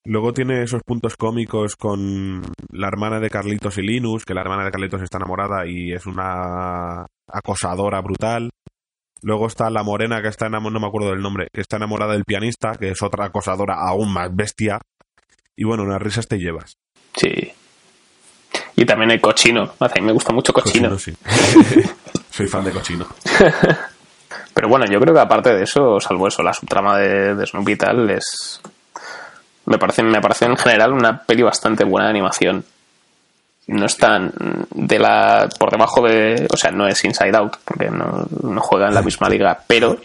Luego tiene esos puntos cómicos con la hermana de Carlitos y Linus, que la hermana de Carlitos está enamorada y es una acosadora brutal. Luego está la morena que está enamorada, no me acuerdo del nombre, que está enamorada del pianista, que es otra acosadora aún más bestia. Y bueno, unas risas te llevas. Sí. Y también el cochino. A mí me gusta mucho cochino. sí. Soy fan de cochino. Pero bueno, yo creo que aparte de eso, salvo eso, la subtrama de, de Snoopy y tal, es. Me parece, me parece en general una peli bastante buena de animación. No es tan de la. por debajo de. O sea, no es Inside Out, porque no, no juega en la misma liga, pero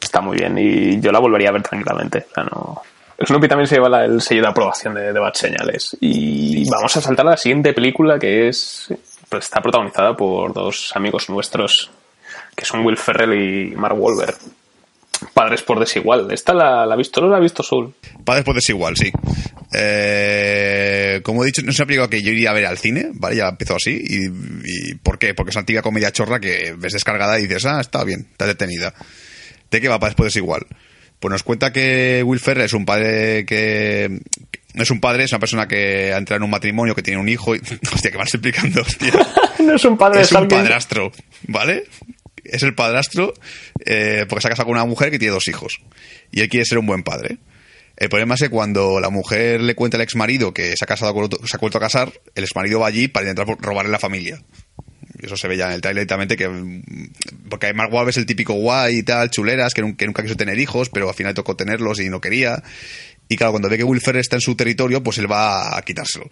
está muy bien y yo la volvería a ver tranquilamente. O sea, no. Snoopy también se lleva el sello de aprobación de, de Bad Señales. Y vamos a saltar a la siguiente película que es. está protagonizada por dos amigos nuestros que son Will Ferrell y Mark Wahlberg. Padres por desigual. ¿Esta la, la ha visto? ¿No la ha visto Soul? Padres por desigual, sí. Eh, como he dicho, no es una película que yo iría a ver al cine, ¿vale? Ya empezó así. Y, y ¿Por qué? Porque es una antigua comedia chorra que ves descargada y dices, ah, está bien, está detenida. ¿De qué va Padres por desigual? Pues nos cuenta que Will Ferrell es un padre que... No es un padre, es una persona que ha entrado en un matrimonio, que tiene un hijo y... Hostia, que vas explicando, hostia. no es un padre es de un alguien. padrastro, ¿vale? Es el padrastro eh, porque se ha casado con una mujer que tiene dos hijos. Y él quiere ser un buen padre. El problema es que cuando la mujer le cuenta al ex marido que se ha casado con otro- se ha vuelto a casar, el ex marido va allí para intentar robarle la familia. Eso se ve ya en el trailer directamente que mm, porque Mark Wahlberg es el típico guay y tal, chuleras, que, que nunca quiso tener hijos, pero al final tocó tenerlos y no quería. Y claro, cuando ve que Will Ferrell está en su territorio, pues él va a quitárselo.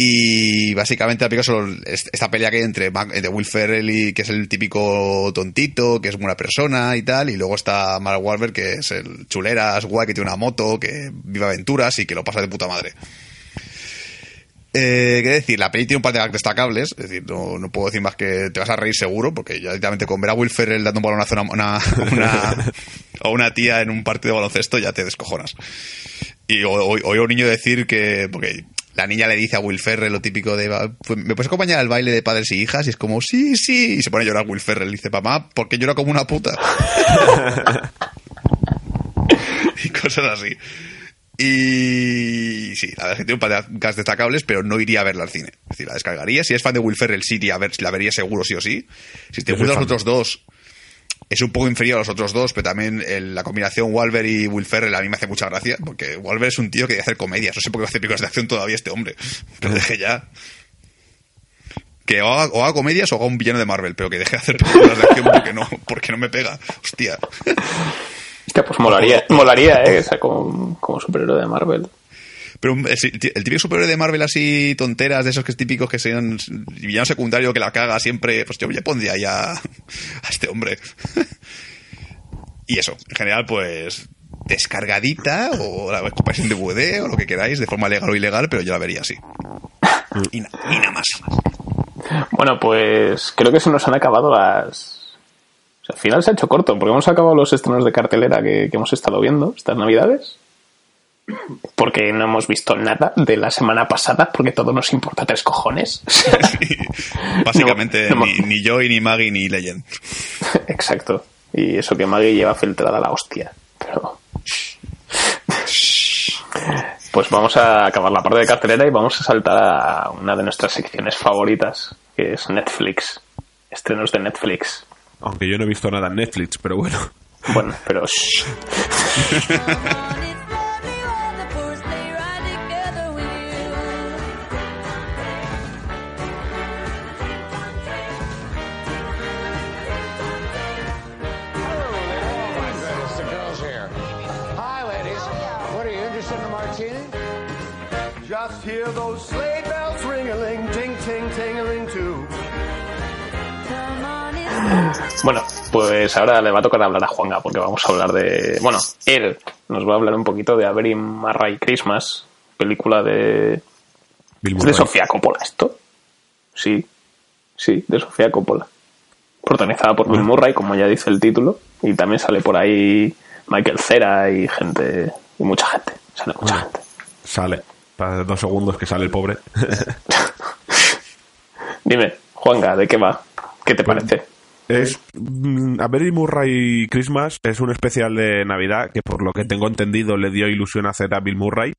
Y básicamente solo es- esta pelea que hay entre, entre Will Ferrell y que es el típico tontito, que es buena persona y tal, y luego está Mark Wahlberg que es el chuleras, guay, que tiene una moto, que vive aventuras y que lo pasa de puta madre. Eh, ¿Qué decir? La peli tiene un par de destacables, es decir, no, no puedo decir más que te vas a reír seguro, porque ya directamente con ver a Will Ferrell dando un balonazo a una, una, una- a una tía en un partido de baloncesto ya te descojonas. Y o- a un niño decir que. Porque la niña le dice a Will Ferrell lo típico de. "Va, pues, ¿Me puedes acompañar al baile de padres y hijas? Y es como, sí, sí. Y se pone a llorar Will Ferrell. Y dice, mamá, ¿por qué llora como una puta? y cosas así. Y sí, la verdad es que tiene un par de gags destacables, pero no iría a verla al cine. Es decir, la descargaría. Si es fan de Will Ferrell, sí iría a ver, la vería seguro, sí o sí. Si te gustan los otros dos, es un poco inferior a los otros dos, pero también el- la combinación Walver y Will Ferrell a mí me hace mucha gracia, porque Walver es un tío que debe hacer comedias. No sé por qué hace películas de acción todavía este hombre. Pero deje ya. Que o haga, comedias o haga un villano de Marvel, pero que deje de hacer películas de acción porque no, porque no me pega. Hostia. Hostia, pues molaría, molaría, ¿eh? Sea, como, como superhéroe de Marvel. Pero un- el, típico superhéroe de Marvel así, tonteras, de esos que es típicos que sean villano secundario que la caga siempre, pues yo ya pondría ya a este hombre. y eso, en general, pues descargadita o la compráis en DVD o lo que queráis, de forma legal o ilegal, pero yo la vería así. Y, na- y nada más. Bueno, pues creo que se nos han acabado las... Al final se ha hecho corto, porque hemos acabado los estrenos de cartelera que, que hemos estado viendo estas navidades. Porque no hemos visto nada de la semana pasada, porque todo nos importa tres cojones. Básicamente, No, no, ni, ni Joy, ni Maggie, ni Legend. Exacto. Y eso que Maggie lleva filtrada la hostia. Pero... Pues vamos a acabar la parte de cartelera y vamos a saltar a una de nuestras secciones favoritas, que es Netflix. Estrenos de Netflix. Aunque yo no he visto nada en Netflix, pero bueno. Bueno, pero... Bueno, pues ahora le va a tocar hablar a Juanga, porque vamos a hablar de... Bueno, él nos va a hablar un poquito de A Very Marray Christmas, película de... Bill ¿Es de. Sofía Coppola esto? Sí, sí, de Sofía Coppola. Protagonizada por Bill Murray, como ya dice el título, y también sale por ahí Michael Cera y gente, y mucha gente, sale mucha Bueno. gente. Sale. Para dos segundos que sale el pobre. Dime, Juanga, ¿de qué va? ¿Qué te Bueno. parece? Es mm, A Murray Christmas es un especial de Navidad que por lo que tengo entendido le dio ilusión hacer a Bill Murray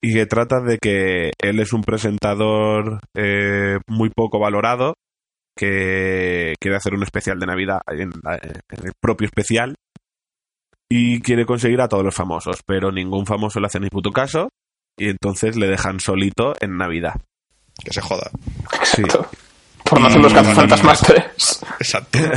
y que trata de que él es un presentador eh, muy poco valorado que quiere hacer un especial de Navidad en, la- en el propio especial y quiere conseguir a todos los famosos, pero ningún famoso le hace ni puto caso y entonces le dejan solito en Navidad. Que se joda. Sí. Por no hacer los cazafantasmas 3. Exacto.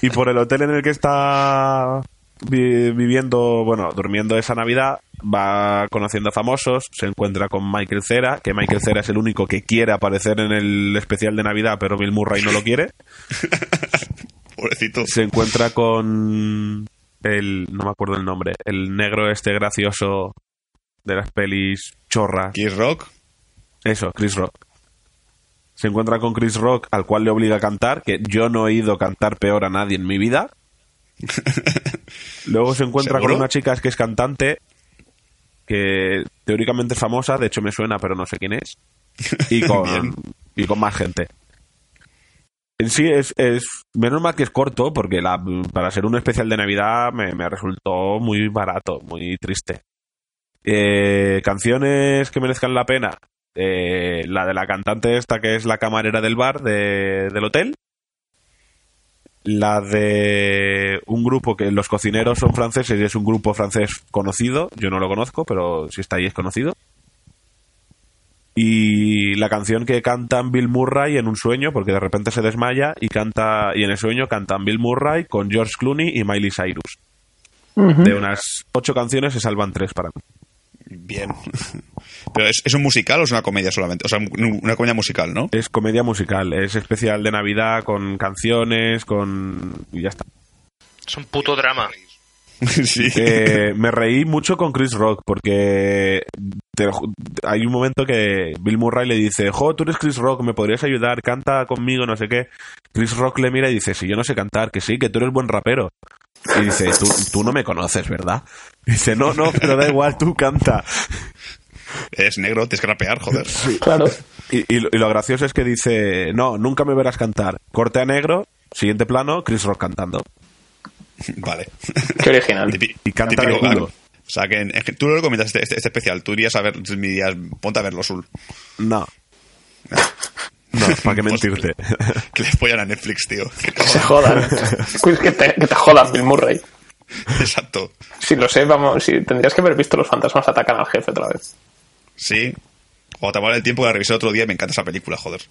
Y por el hotel en el que está vi- viviendo, bueno, durmiendo esa Navidad, va conociendo a famosos, se encuentra con Michael Cera, que Michael Cera es el único que quiere aparecer en el especial de Navidad, pero Bill Murray no lo quiere. Pobrecito. Se encuentra con el, no me acuerdo el nombre, el negro este gracioso de las pelis chorras. Kiss Rock. Eso, Chris Rock. Se encuentra con Chris Rock, al cual le obliga a cantar, que yo no he ido cantar peor a nadie en mi vida. Luego se encuentra ¿Seguro? con una chica que es cantante, que teóricamente es famosa, de hecho me suena, pero no sé quién es. Y con, y con más gente. En sí es, es. Menos mal que es corto, porque la, para ser un especial de Navidad me, me resultó muy barato, muy triste. Eh, canciones que merezcan la pena. Eh, la de la cantante esta que es la camarera del bar de- del hotel. La de un grupo que los cocineros son franceses y es un grupo francés conocido. Yo no lo conozco, pero si está ahí es conocido. Y la canción que cantan Bill Murray en un sueño, porque de repente se desmaya y canta y en el sueño cantan Bill Murray con George Clooney y Miley Cyrus. De unas ocho canciones se salvan tres para mí. Bien. Pero ¿es, es un musical o es una comedia solamente? O sea, un- una comedia musical, ¿no? Es comedia musical, es especial de Navidad con canciones, con... y ya está. Es un puto drama. sí. Eh, me reí mucho con Chris Rock porque te hay un momento que Bill Murray le dice, jo, tú eres Chris Rock, me podrías ayudar, canta conmigo, no sé qué. Chris Rock le mira y dice, si yo no sé cantar, que sí, que tú eres buen rapero. Y dice, tú, tú no me conoces, ¿verdad? dice, no, no, pero da igual, tú canta. Es negro, tienes que rapear, joder. Claro. Y, y lo- y lo gracioso es que dice, no, nunca me verás cantar. Corte a negro, siguiente plano, Chris Rock cantando. Vale. Qué original. Y canta típico, de culo. claro. O sea, que, es que tú lo recomiendas este, este- este especial. Tú irías a ver, me dirías, ponte a verlo, Sul. No. No, ¿para qué mentirte? Que le follan a Netflix, tío. Que se jodan. Pues que te, que te jodan, Bill Murray. Exacto. Si lo sé, vamos, si tendrías que haber visto los fantasmas atacan al jefe otra vez. Sí. O te vale el tiempo que la revisé otro día y me encanta esa película, joder.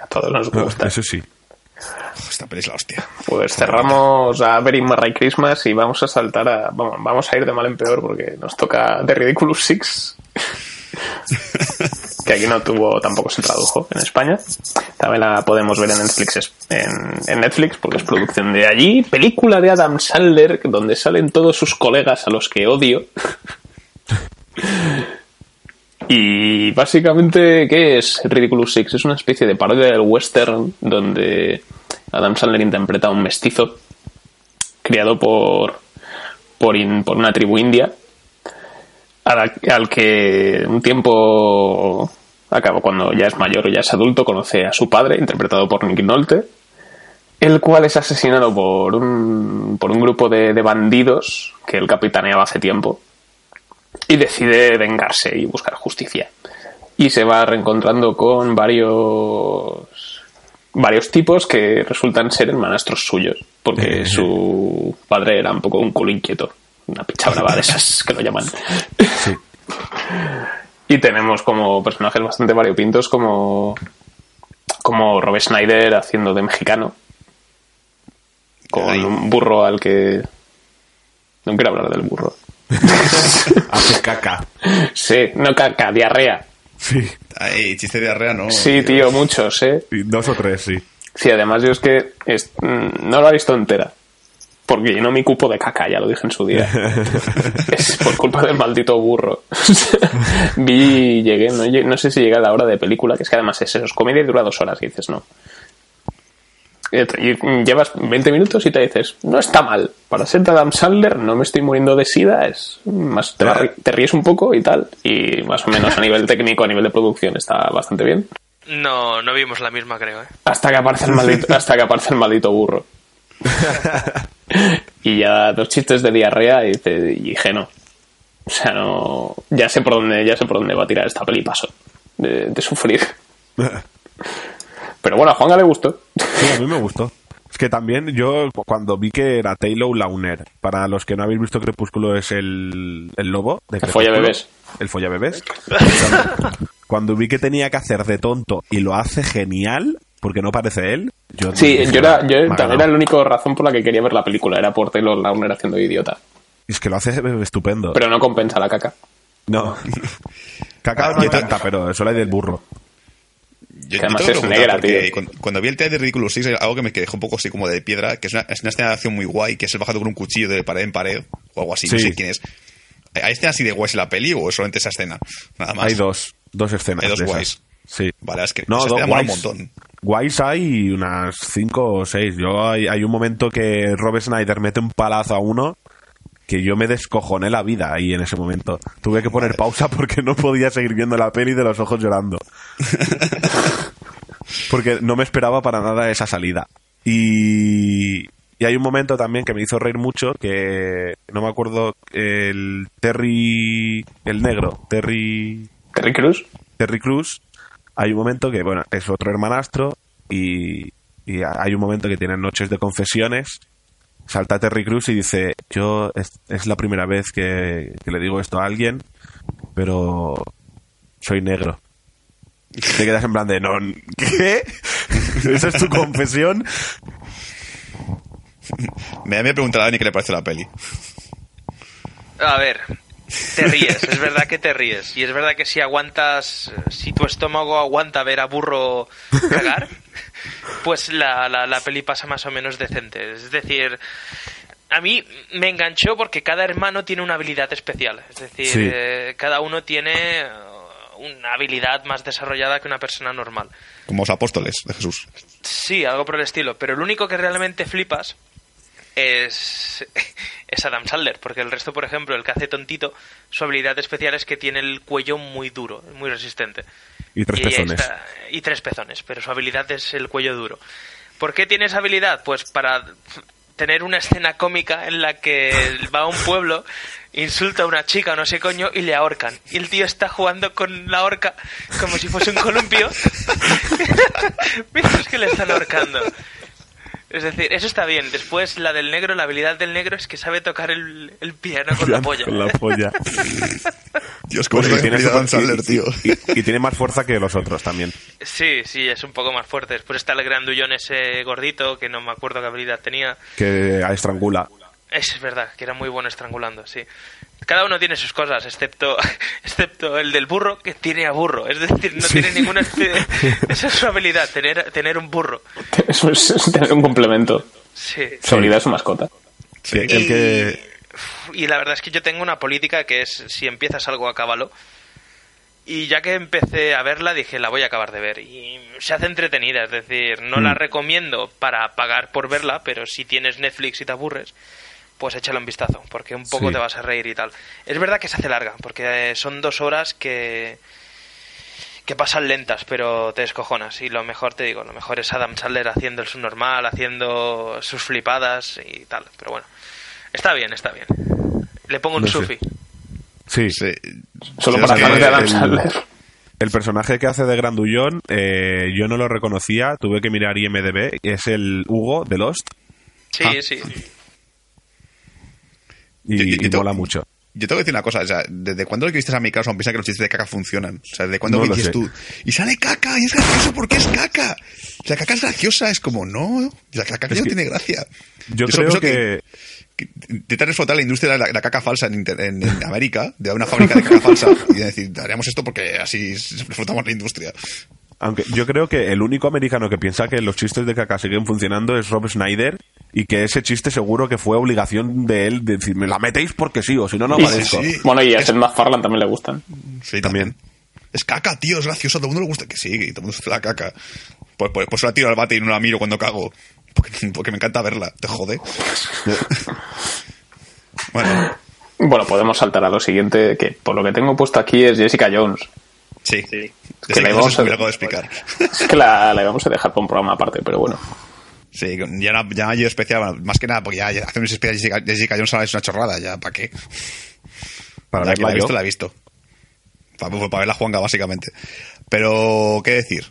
A todos nos gusta. Eso sí. Esta peli es la hostia. Pues cerramos a Very Marray Christmas y vamos a saltar a. Vamos, vamos a ir de mal en peor porque nos toca The Ridiculous Six. que aquí no tuvo, tampoco se tradujo en España. También la podemos ver en Netflix, en Netflix porque es producción de allí. Película de Adam Sandler donde salen todos sus colegas a los que odio. Y básicamente, ¿qué es Ridiculous Six? Es una especie de parodia del western donde Adam Sandler interpreta a un mestizo criado por, por, por una tribu india al, que un tiempo acaba cuando ya es mayor o ya es adulto conoce a su padre interpretado por Nick Nolte el cual es asesinado por un, por un grupo de, de bandidos que él capitaneaba hace tiempo y decide vengarse y buscar justicia. Y se va reencontrando con varios varios tipos que resultan ser hermanastros suyos, porque su padre era un poco un culo inquieto, una picha brava de esas que lo llaman. Y tenemos como personajes bastante variopintos como como Rob Schneider haciendo de mexicano con un burro al que no quiero hablar del burro. Hace caca. Sí, no caca, diarrea. Sí. Ay, chiste de diarrea, ¿no? Sí, tío, muchos, ¿eh? Y Dos o tres, sí. Sí, además yo es que es- mm, no lo he visto entera. Porque llenó mi cupo de caca, ya lo dije en su día. es por culpa del maldito burro. Vi, llegué, no, sé si llegué a la hora de película, que es que además es eso, es comedia y dura dos horas, y dices no. Y te- y llevas 20 minutos y te dices, no está mal. Para ser de Adam Sandler, no me estoy muriendo de sida, es más, te, te ríes un poco y tal. Y más o menos a nivel técnico, a nivel de producción, está bastante bien. No, no vimos la misma, creo, ¿eh? Hasta que aparece el maldito, hasta que aparece el maldito burro. y ya dos chistes de diarrea y, dice- y dije no. O sea, no. Ya sé por dónde, ya sé por dónde va a tirar esta peli paso. De, de sufrir. Pero bueno, a Juanga le gustó. Sí, a mí me gustó. Es que también yo, cuando vi que era Taylor Launer, para los que no habéis visto Crepúsculo, es el, el lobo de El follabebés. El follabebés. Cuando, cuando vi que tenía que hacer de tonto y lo hace genial, porque no parece él. Yo Sí, dije, yo era, yo era la única razón por la que quería ver la película. Era por Taylor Lautner haciendo de idiota. Es que lo hace estupendo. Pero no compensa la caca. no. Cacao no hay tanta, pero eso la hay del burro. Yo, Que además yo es negra, tío. Cuando, cuando vi el trailer de Ridiculous Six, algo que me dejó un poco así como de piedra, que es una, es una escena de acción muy guay, que es el bajando con un cuchillo de pared en pared, o algo así, no Sí. sé quién es. ¿Hay escenas así de guays en la peli o es solamente esa escena? Nada más. Hay dos, dos escenas. Hay dos guays. Sí. Vale, es que No, esa dos escena mola un guays. montón. Guays hay unas cinco o seis. Yo hay, hay un momento que Rob Snyder mete un palazo a uno que yo me descojoné la vida ahí en ese momento. Tuve que poner pausa porque no podía seguir viendo la peli de los ojos llorando. porque no me esperaba para nada esa salida. Y, y hay un momento también que me hizo reír mucho que no me acuerdo el Terry el negro Terry Terry Cruz. Terry Cruz, hay un momento que, bueno, es otro hermanastro y, y hay un momento que tienen noches de confesiones. Salta Terry Cruz y dice, yo es, es la primera vez que, que le digo esto a alguien, pero soy negro. Te quedas en plan de, no, ¿qué? ¿Esa es tu confesión? Me me preguntar a Dani qué le parece la peli. A ver, te ríes, es verdad que te ríes. Y es verdad que si aguantas, si tu estómago aguanta ver a burro cagar, pues la, la, la peli pasa más o menos decente. Es decir, a mí me enganchó porque cada hermano tiene una habilidad especial. Es decir, Sí. eh, cada uno tiene eh, una habilidad más desarrollada que una persona normal. Como los apóstoles de Jesús. Sí, algo por el estilo. Pero el único que realmente flipas es, es Adam Sandler, porque el resto, por ejemplo, el que hace tontito, su habilidad especial es que tiene el cuello muy duro, muy resistente. Y tres Y pezones. está- y tres pezones, pero su habilidad es el cuello duro. ¿Por qué tiene esa habilidad? Pues para tener una escena cómica en la que va a un pueblo, insulta a una chica o no sé coño y le ahorcan. Y el tío está jugando con la horca como si fuese un columpio. Mientras que le están ahorcando. Es decir, eso está bien. Después, la del negro, la habilidad del negro es que sabe tocar el, el piano con la polla. Con la polla. Dios, cómo Bueno, se y, tiene Sandler, tío. y- y tiene más fuerza que los otros también. Sí, sí, es un poco más fuerte. Después está el grandullón ese gordito, que no me acuerdo qué habilidad tenía. Que estrangula. Es verdad, que era muy bueno estrangulando, sí. Cada uno tiene sus cosas, excepto, excepto el del burro, que tiene a burro. Es decir, no tiene ninguna... Esa es su habilidad, tener, tener un burro. Eso es, es tener un complemento. Sí. Su habilidad es su mascota. Que- el que... Y la verdad es que yo tengo una política que es, si empiezas algo, acábalo. Y ya que empecé a verla, dije, la voy a acabar de ver. Y se hace entretenida, es decir, no la recomiendo para pagar por verla, pero si tienes Netflix y te aburres, pues échale un vistazo, porque un poco Sí. te vas a reír y tal. Es verdad que se hace larga, porque eh, son dos horas que que pasan lentas, pero te descojonas. Y lo mejor, te digo, lo mejor es Adam Sandler haciendo el subnormal, haciendo sus flipadas y tal. Pero bueno, está bien, está bien. Le pongo un No sufi. Sí. Sí. Solo para hablar de Adam el- Sandler. El personaje que hace de Grandullón, eh, yo no lo reconocía, tuve que mirar IMDB, es el Hugo de Lost Sí, Ah. sí. Y, Yo- yo- y tengo- mola mucho. Yo tengo que decir una cosa, o sea, ¿desde cuándo que viste a mi caso piensa que los chistes de caca funcionan? O sea, ¿desde cuándo No dices tú? Y sale caca, y es gracioso porque es caca. La caca es graciosa, es como, no, la caca Es no tiene gracia. Yo creo que, que intentan explotar la industria de la, la caca falsa en, inter- en- en América, de una fábrica de caca falsa, y decir, haremos esto porque así explotamos la industria. Aunque yo creo que el único americano que piensa que los chistes de caca siguen funcionando es Rob Snyder y que ese chiste seguro que fue obligación de él de decir, me la metéis porque sí, o si no, no aparezco. sí. Bueno, y a Seth MacFarlane también le gustan. Sí, También. Es caca, tío, es gracioso, a todo el mundo le gusta que sí, y todo el mundo hace la caca. Pues, pues, pues la tiro al bate y no la miro cuando cago. Porque, porque me encanta verla, te jode. bueno, Bueno, podemos saltar a lo siguiente, que por lo que tengo puesto aquí es Jessica Jones. Sí. que no sé a- de explicar. Es que la, la vamos a dejar para un programa aparte, pero bueno. Sí, ya, no- ya yo especial, más que nada, porque ya, ya hacer un especial de Jessica, Jessica Jones ahora es una chorrada, ya, ¿para qué? Para la que la he visto, la he visto. Para, para ver la Juanga, básicamente. Pero, ¿qué decir?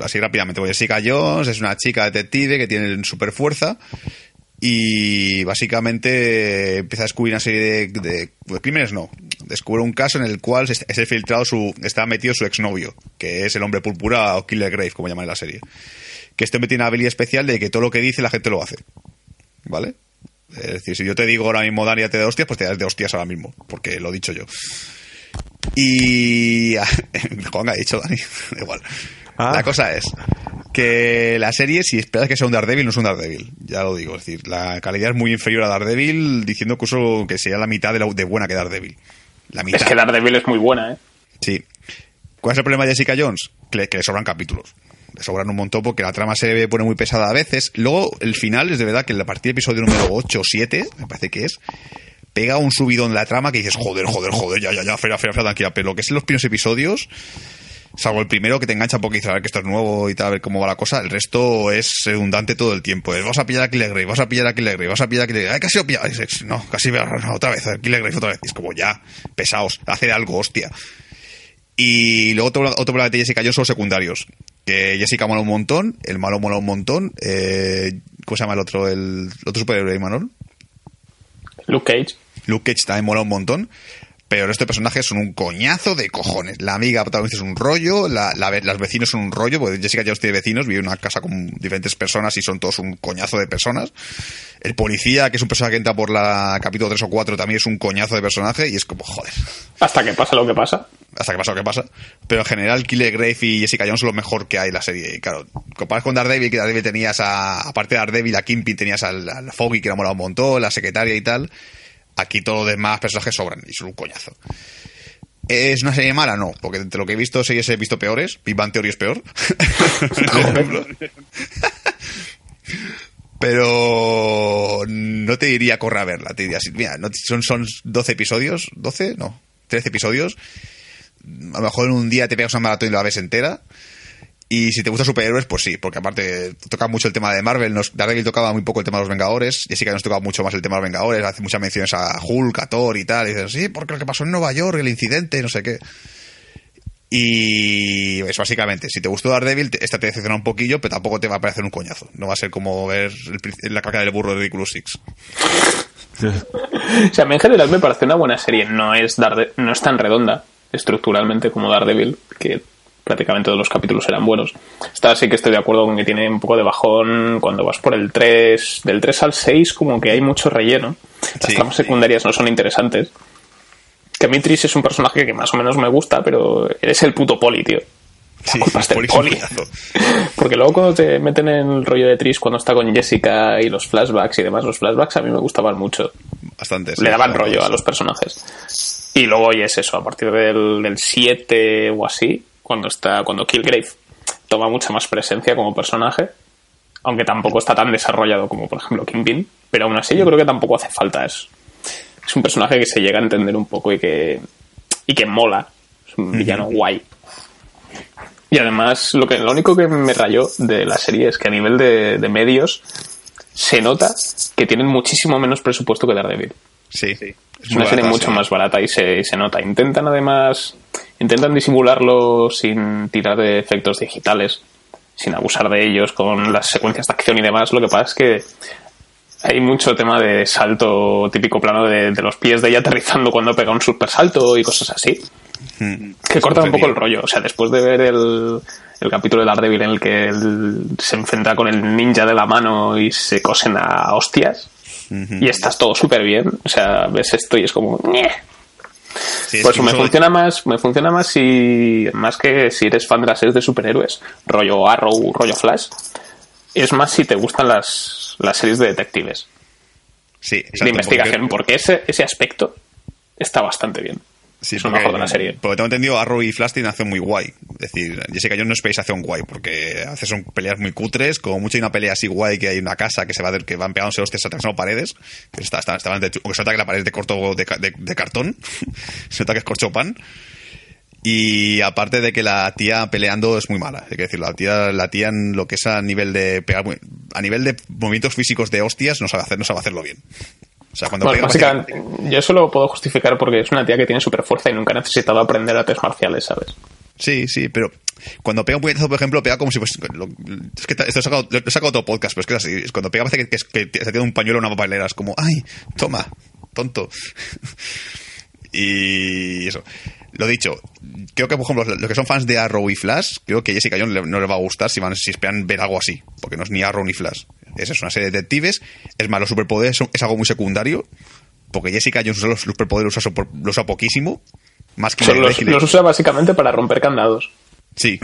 Así rápidamente. Pues Jessica Jones es una chica detective que tiene super fuerza y básicamente empieza a descubrir una serie de, crímenes, no. Descubre un caso en el cual es filtrado su, está metido su exnovio, que es el hombre púrpura o Killer Grave, como llaman en la serie. Que este hombre tiene una habilidad especial de que todo lo que dice la gente lo hace. ¿Vale? Es decir, si yo te digo ahora mismo, Dani, te de hostias, pues te das de hostias ahora mismo, porque lo he dicho yo. Y. Juan ha dicho, Dani, da igual. Ah. La cosa es que la serie, si esperas que sea un Daredevil, no es un Daredevil. Ya lo digo, es decir, la calidad es muy inferior a Daredevil, diciendo que, uso, que sería la mitad de, la- de buena que Daredevil. La mitad. Es que Daredevil es muy buena, ¿eh? Sí. ¿Cuál es el problema de Jessica Jones? Que le, que le sobran capítulos. Le sobran un montón porque la trama se pone muy pesada a veces. Luego, el final es de verdad que a partir del episodio número 8 o 7, me parece que es, pega un subidón la trama que dices, joder, joder, joder, ya, ya, ya, fera, fera, tranquila. Pero lo que es en los primeros episodios, salvo el primero que te engancha porque dices, a ver que esto es nuevo y tal, a ver cómo va la cosa, el resto es redundante todo el tiempo. Es, vas a pillar a Killer Grave, vas a pillar a Killer Grave, vas a pillar a Killer Grave. Ay, casi lo pillas. No, casi no, otra vez, Killer Grave otra vez. Es como ya, pesaos, hacer algo, hostia. Y luego otro, otro problema de Jessica Jones son secundarios. Jessica mola un montón, el malo mola un montón. Eh, ¿Cómo se llama el otro? El, el otro superhéroe, Manol. Luke Cage. Luke Cage también mola un montón. Pero estos personajes son un coñazo de cojones. La amiga protagonista es un rollo, la, la ve- las vecinos son un rollo, porque Jessica Jones tiene vecinos, vive en una casa con diferentes personas y son todos un coñazo de personas. El policía, que es un personaje que entra por la capítulo 3 o 4, también es un coñazo de personaje y es como, joder, Hasta que pasa lo que pasa. Hasta que pasa lo que pasa. Pero en general, Killer Grave y Jessica Jones son lo mejor que hay en la serie. Y claro, comparas con Daredevil, que Daredevil tenías a, aparte de Daredevil, a Kingpin tenías al, al Foggy, que le ha molado un montón, la secretaria y tal. Aquí todos los demás personajes sobran y son un coñazo. ¿Es una serie mala? No, porque entre lo que he visto, series he visto peores. Big Bang Theory es peor. Pero no te diría corre a verla. Te diría, mira, son, son 12 episodios, 12, no, 13 episodios. A lo mejor en un día te pegas una maratón y la ves entera. Y si te gustan superhéroes, pues sí, porque aparte toca mucho el tema de Marvel. Nos, Daredevil tocaba muy poco el tema de los Vengadores. Jessica nos tocaba mucho más el tema de los Vengadores. Hace muchas menciones a Hulk, a Thor y tal. Y dices, sí, porque lo que pasó en Nueva York, el incidente, no sé qué. Y es básicamente, si te gustó Daredevil, esta te decepciona un poquillo, pero tampoco te va a parecer un coñazo. No va a ser como ver la caca del burro de Ridiculous Six. O sea, a mí en general me parece una buena serie. No es, Darde- no es tan redonda estructuralmente como Daredevil, que prácticamente todos los capítulos eran buenos. Esta sí que estoy de acuerdo con que tiene un poco de bajón cuando vas por el 3, del 3 al 6 como que hay mucho relleno. Las Sí, tramas sí. secundarias no son interesantes. Que Trish es un personaje que más o menos me gusta, pero eres el puto poli, tío. La culpa es del Poli. Porque luego cuando te meten en el rollo de Trish cuando está con Jessica y los flashbacks y demás, los flashbacks a mí me gustaban mucho. Bastante. sí, Le daban rollo a sí. los personajes. Y luego ya es eso, a partir del, del 7 o así, cuando está cuando Killgrave toma mucha más presencia como personaje, aunque tampoco está tan desarrollado como por ejemplo Kingpin, pero aún así yo creo que tampoco hace falta. Es, es un personaje que se llega a entender un poco y que, y que mola. Es un villano guay. Y además, lo, que, lo único que me rayó de la serie es que a nivel de, de medios se nota que tienen muchísimo menos presupuesto que Daredevil. Sí. Es una serie mucho más barata y se, se nota. Intentan además, intentan disimularlo sin tirar de efectos digitales, sin abusar de ellos con las secuencias de acción y demás. Lo que pasa es que hay mucho tema de salto típico plano de, de los pies de ella aterrizando cuando pega un super salto y cosas así. Que corta un poco el rollo. O sea, después de ver el, el capítulo de Daredevil en el que él se enfrenta con el ninja de la mano y se cosen a hostias, y estás todo súper bien. O sea, ves esto y es como. Sí, es Pues me funciona más, me funciona más si más que si eres fan de las series de superhéroes, rollo Arrow, rollo Flash. Es más si te gustan las, las series de detectives, Sí, exacto, de investigación, porque- porque ese, ese aspecto está bastante bien. Sí, es lo mejor de la serie. Porque tengo entendido, Arrow y Flash tienen acción muy guay. Es decir, Jessica Jones no esperéis acción guay, porque hace son peleas muy cutres. Como mucho hay una pelea así guay que hay una casa que se va que van pegándose hostias atravesando paredes. Que está, está, está bastante aunque se nota que la pared es de corto de, de- de cartón. se nota que es corchopan. Y aparte de que la tía peleando es muy mala. Hay que decirlo, la tía, la tía en lo que es a nivel de pegar, a nivel de movimientos físicos de hostias no sabe hacer, no sabe hacerlo bien. O sea, cuando Bueno, básicamente, yo eso lo puedo justificar porque es una tía que tiene super fuerza y nunca ha necesitado aprender artes marciales, ¿sabes? Sí, sí, pero cuando pega un puñetazo, por ejemplo, pega como si lo- es que esto he sacado, lo he sacado otro podcast, pero es que es así. Es cuando pega parece que, que, que se tiene un pañuelo en una papelera. Es como, ¡ay! Toma, tonto. y eso. Lo dicho, creo que, por ejemplo, los que son fans de Arrow y Flash, creo que Jessica Jones no les va a gustar si, van, si esperan ver algo así, porque no es ni Arrow ni Flash. Es, es una serie de detectives. Es más, los superpoderes son- es algo muy secundario, porque Jessica Jones usa los superpoderes, los usa, por- los usa poquísimo. Más que los, los usa básicamente para romper candados. Sí.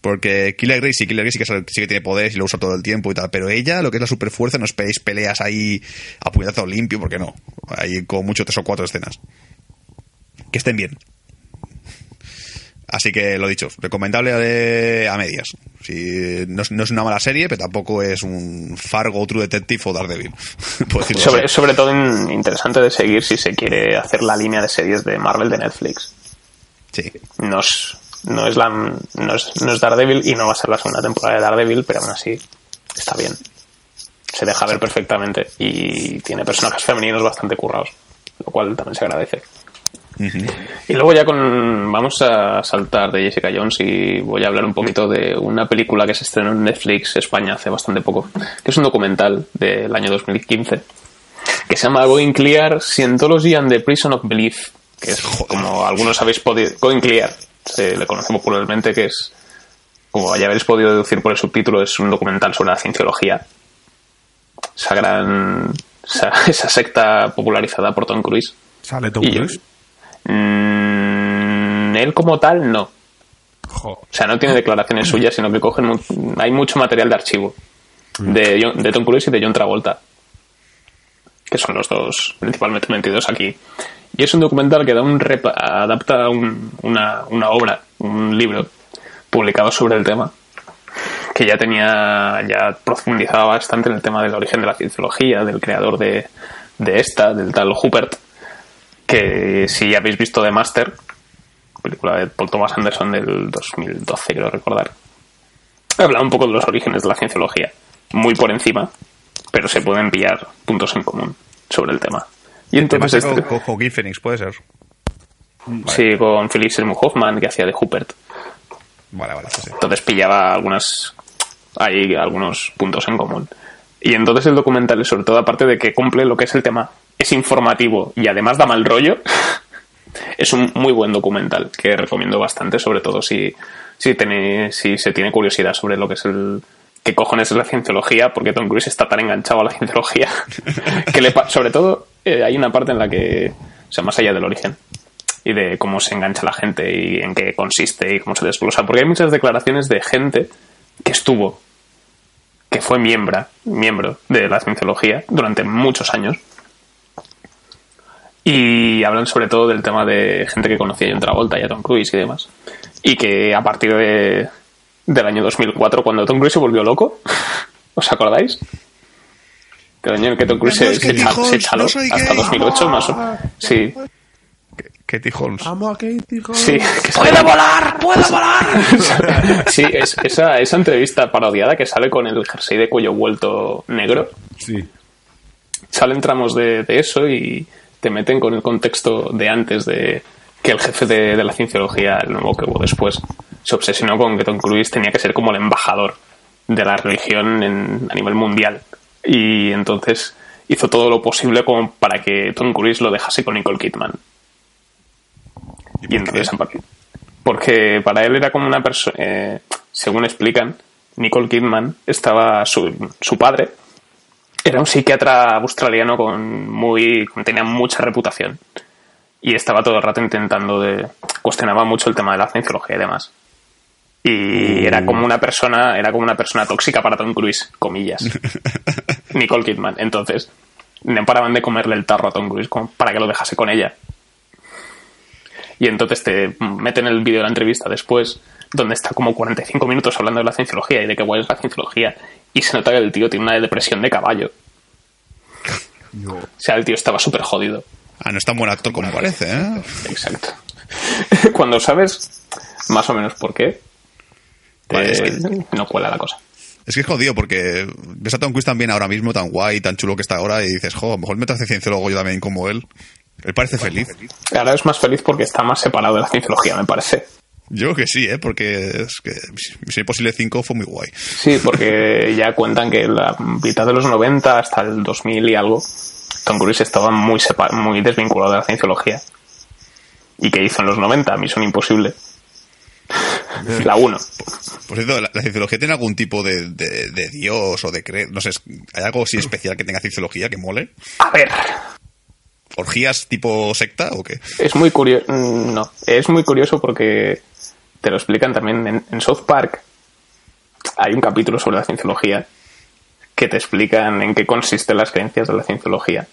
Porque Killer Grace sí, Killer Grace sí que, sí que tiene poderes y lo usa todo el tiempo y tal. Pero ella, lo que es la superfuerza, no esperéis peleas ahí a puñetazo limpio, porque no. Hay como mucho tres o cuatro escenas. Que estén bien. Así que lo dicho, recomendable de- a medias. Si, no, es, no es una mala serie, pero tampoco es un Fargo, True Detective o Daredevil. Sobre, así. sobre todo in- interesante de seguir si se quiere hacer la línea de series de Marvel de Netflix. Sí. No es, no es, la, no es, no es Daredevil y no va a ser la segunda temporada de Daredevil, pero aún así está bien. Se deja ver perfectamente y tiene personajes femeninos bastante currados, lo cual también se agradece. Y luego ya con vamos a saltar de Jessica Jones y voy a hablar un poquito de una película que se estrenó en Netflix España hace bastante poco, que es un documental del año 2015 que se llama Going Clear Scientology and the Prison of Belief, que es como algunos habéis podido Going Clear, se le conoce popularmente que es como ya habéis podido deducir por el subtítulo es un documental sobre la cienciología. Esa gran esa, esa secta popularizada por Tom Cruise. ¿Sale Tom Cruise? Mm, él como tal, no. Jo. O sea, no tiene declaraciones suyas, sino que cogen. mu- Hay mucho material de archivo de, John- de Tom Cruise y de John Travolta, que son los dos principalmente metidos aquí. Y es un documental que da un repa- adapta un- una, una obra, un libro publicado sobre el tema, que ya tenía, ya profundizaba bastante en el tema del origen de la cienciología, del creador de, de esta, del tal Hubert, que si habéis visto The Master, película de Paul Thomas Anderson del 2012, creo recordar, habla un poco de los orígenes de la cienciología, muy por encima, pero se pueden pillar puntos en común sobre el tema. Y entonces, este- con, Joaquin Phoenix, puede ser. sí, con Philip Seymour Hoffman, que hacía de Hubert, Vale, vale, sí, entonces pillaba algunas hay algunos puntos en común. Y entonces el documental sobre todo aparte de que cumple lo que es el tema es informativo y además da mal rollo es un muy buen documental que recomiendo bastante sobre todo si si, tiene, si se tiene curiosidad sobre lo que es el qué cojones es la cienciología porque Tom Cruise está tan enganchado a la cienciología que le sobre todo eh, hay una parte en la que o sea más allá del origen y de cómo se engancha la gente y en qué consiste y cómo se desglosa. Porque hay muchas declaraciones de gente que estuvo, que fue miembro, miembro de la cienciología durante muchos años Y hablan sobre todo del tema de gente que conocía a John Travolta y a Tom Cruise y demás. Y que a partir de, del año 2004, cuando Tom Cruise se volvió loco, ¿os acordáis? Que el año en que Tom Cruise No, se, se dijo, se echaló no hasta gay. 2008 más o Sí, Katie Holmes. Amo a Katie Holmes. sí. que sale- volar! ¡Puedo volar! Sí, es, esa, esa entrevista parodiada que sale con el jersey de cuello vuelto negro, Sí. salen tramos de, de eso y te meten con el contexto de antes de que el jefe de, de la cienciología, el nuevo que hubo después, se obsesionó con que Tom Cruise tenía que ser como el embajador de la religión en- a nivel mundial. Y entonces hizo todo lo posible como para que Tom Cruise lo dejase con Nicole Kidman. ¿Y Y entonces, porque para él era como una persona, según explican, Nicole Kidman estaba, su, su padre era un psiquiatra australiano con muy, tenía mucha reputación y estaba todo el rato intentando de, cuestionaba mucho el tema de la cienciología y demás. Y era como una persona, era como una persona tóxica para Tom Cruise, comillas. Nicole Kidman. Entonces, no paraban de comerle el tarro a Tom Cruise como para que lo dejase con ella. Y entonces te meten el vídeo de la entrevista después, donde está como 45 minutos hablando de la cienciología y de qué guay es la cienciología. Y se nota que el tío tiene una depresión de caballo. O sea, el tío estaba súper jodido. Ah, no es tan buen actor como parece, ¿eh? Exacto. Cuando sabes más o menos por qué, Vale, eh, es que- no cuela la cosa. Es que es jodido porque ves a Tom Cruise tan bien ahora mismo, tan guay, tan chulo que está ahora y dices, jo, a lo mejor me hace cienciólogo yo también como él. Él parece feliz. Ahora es más feliz porque está más separado de la cienciología, me parece. Yo que sí, ¿eh? Porque es que Misión Imposible 5 fue muy guay. Sí, porque ya cuentan que la mitad de los 90 hasta el 2000 y algo, Tom Cruise estaba muy, muy desvinculado de la cienciología. ¿Y qué hizo en los 90? Misión Imposible. La 1. Por cierto, ¿la, la cienciología tiene algún tipo de, de- de dios o de creer? No sé, ¿hay algo así especial que tenga cienciología que mole? A ver, ¿Orgías tipo secta o qué? es muy curioso. No, es muy curioso porque te lo explican también en, en South Park. Hay un capítulo sobre la cienciología que te explican en qué consisten las creencias de la cienciología.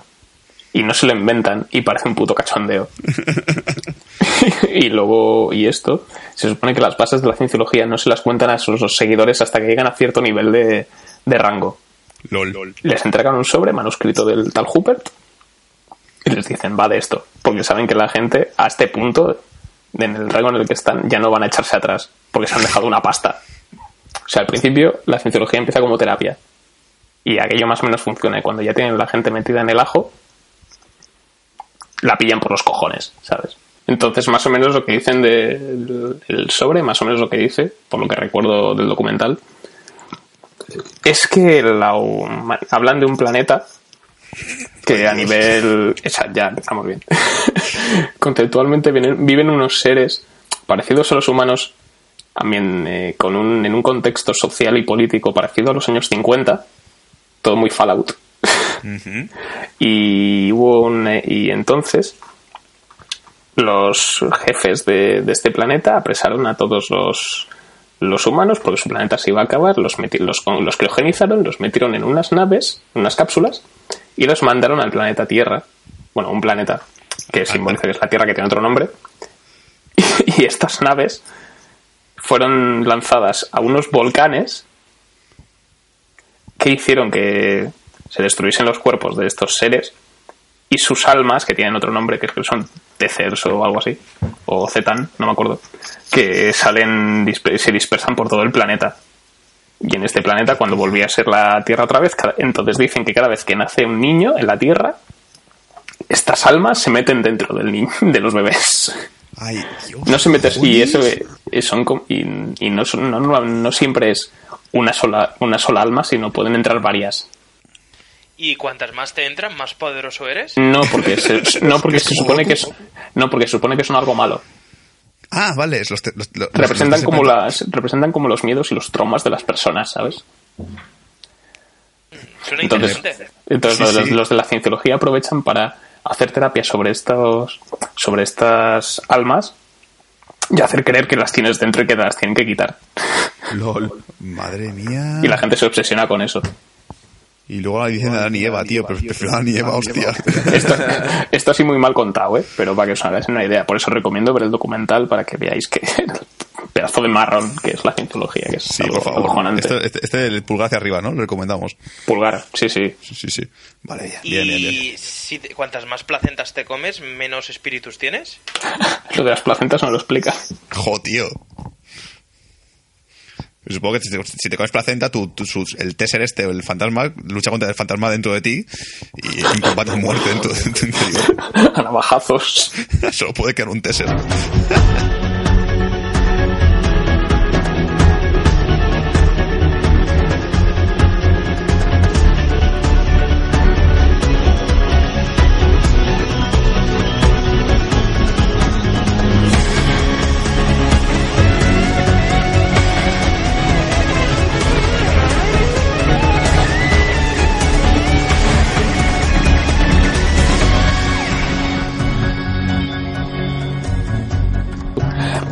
Y no se lo inventan y parece un puto cachondeo. y luego, y esto, se supone que las bases de la cienciología no se las cuentan a sus seguidores hasta que llegan a cierto nivel de, de rango. LOL. Les entregan un sobre manuscrito del tal Hubert y les dicen, va de esto. Porque saben que la gente, a este punto, en el rango en el que están, ya no van a echarse atrás. Porque se han dejado una pasta. O sea, al principio, la cienciología empieza como terapia. Y aquello más o menos funciona. Y cuando ya tienen la gente metida en el ajo, la pillan por los cojones, ¿sabes? Entonces, más o menos lo que dicen del el sobre, más o menos lo que dice, por lo que recuerdo del documental, es que hablan de un planeta que a nivel. ya, estamos bien. Conceptualmente vienen- viven unos seres parecidos a los humanos, también eh, con un, en un contexto social y político parecido a los años 50, todo muy Fallout. y hubo un, eh, y entonces los jefes de, de este planeta apresaron a todos los, los humanos porque su planeta se iba a acabar, los, meti- los, los criogenizaron, los metieron en unas naves, unas cápsulas, y los mandaron al planeta Tierra. Bueno, un planeta que simboliza que es la Tierra, que tiene otro nombre. Y estas naves fueron lanzadas a unos volcanes que hicieron que se destruyesen los cuerpos de estos seres y sus almas, que tienen otro nombre, que son Tecers o algo así, o Zetan, no me acuerdo, que salen, se dispersan por todo el planeta. Y en este planeta, cuando volvía a ser la Tierra otra vez, entonces dicen que cada vez que nace un niño en la Tierra, estas almas se meten dentro del niño, de los bebés. Ay, Dios. No se meten, y eso son y, y no, son- no, no, no siempre es una sola, una sola alma, sino pueden entrar varias. Y cuantas más te entran, más poderoso eres. No, porque se, no porque se supone que es, no porque se supone que son algo malo. Ah, vale, es los, te- los- los- Representan los- como las representan como los miedos y los traumas de las personas, ¿sabes? Suena Entonces, interesante. entonces Sí, los, sí. los de la cienciología aprovechan para hacer terapia sobre estos sobre estas almas y hacer creer que las tienes dentro y que te las tienen que quitar. LOL. Madre mía. Y la gente se obsesiona con eso. Y luego la dicen a Dani Eva, tío, pero prefiero a Dani Eva, hostia. Esto, esto así muy mal contado, ¿eh? Pero para que os hagáis una idea. Por eso recomiendo ver el documental para que veáis que pedazo de marrón que es la cientología, que es Sí, algo por favor. acojonante. Este, este, este del pulgar hacia arriba, ¿no? Lo recomendamos. Pulgar, sí, sí. Sí, sí, sí. Vale, bien, Y bien, bien. bien. si te- cuantas más placentas te comes, menos espíritus tienes. Lo de las placentas no lo explica. Jo, tío. Supongo que si te, comes placenta, tu, tu- sus- el Tesser este o el fantasma lucha contra el fantasma dentro de ti y es un combate a muerte dentro de tu interior. A navajazos. Solo puede quedar un Tesser.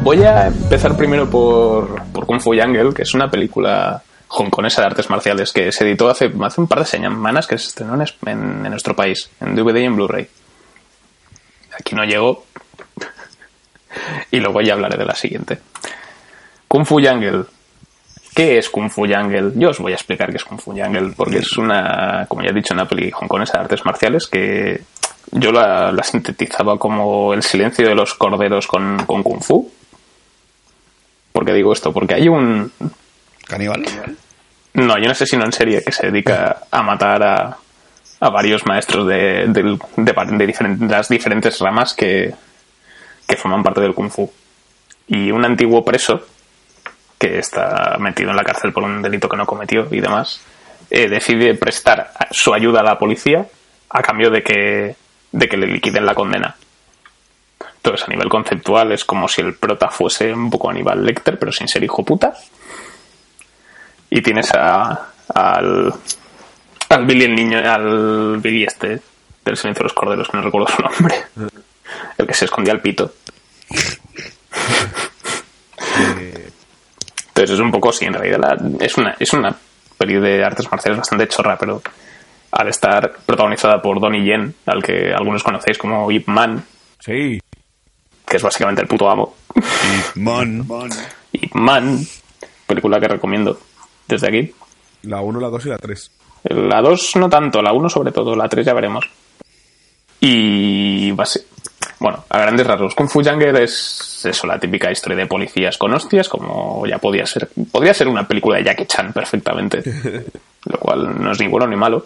Voy a empezar primero por, por Kung Fu Jungle, que es una película hongkonesa de artes marciales que se editó hace, hace un par de semanas que se estrenó en, en nuestro país, en DVD y en Blu-ray. Aquí no llegó. y luego ya hablaré de la siguiente. Kung Fu Jungle. ¿Qué es Kung Fu Jungle? Yo os voy a explicar qué es Kung Fu Jungle, porque es una, como ya he dicho, una peli hongkonesa de artes marciales que yo la, la sintetizaba como el silencio de los corderos con, con Kung Fu. ¿Por qué digo esto? Porque hay un... ¿Caníbal? No, hay un asesino en serie que se dedica a matar a, a varios maestros de, de, de las diferentes ramas que, que forman parte del Kung Fu. Y un antiguo preso, que está metido en la cárcel por un delito que no cometió y demás, eh, decide prestar su ayuda a la policía a cambio de que, de que le liquiden la condena. Entonces, a nivel conceptual, es como si el prota fuese un poco Aníbal Lecter, pero sin ser hijo puta. Y tienes a, al, al Billy el niño, al Billy este, del silencio de los corderos, que no recuerdo su nombre. El que se escondía al pito. Entonces es un poco así, en realidad la- es una, es una peli de artes marciales bastante chorra, pero al estar protagonizada por Donnie Yen, al que algunos conocéis como Ip Man, Sí. Que es básicamente el puto amo. Man. Ip Man, película que recomiendo desde aquí. La 1, la 2 y la 3. La 2 no tanto, la 1 sobre todo, la 3 ya veremos. Y base... Bueno, a grandes rasgos, Kung Fu Jungle es eso, la típica historia de policías con hostias, como ya podía ser. Podría ser una película de Jackie Chan perfectamente, lo cual no es ni bueno ni malo.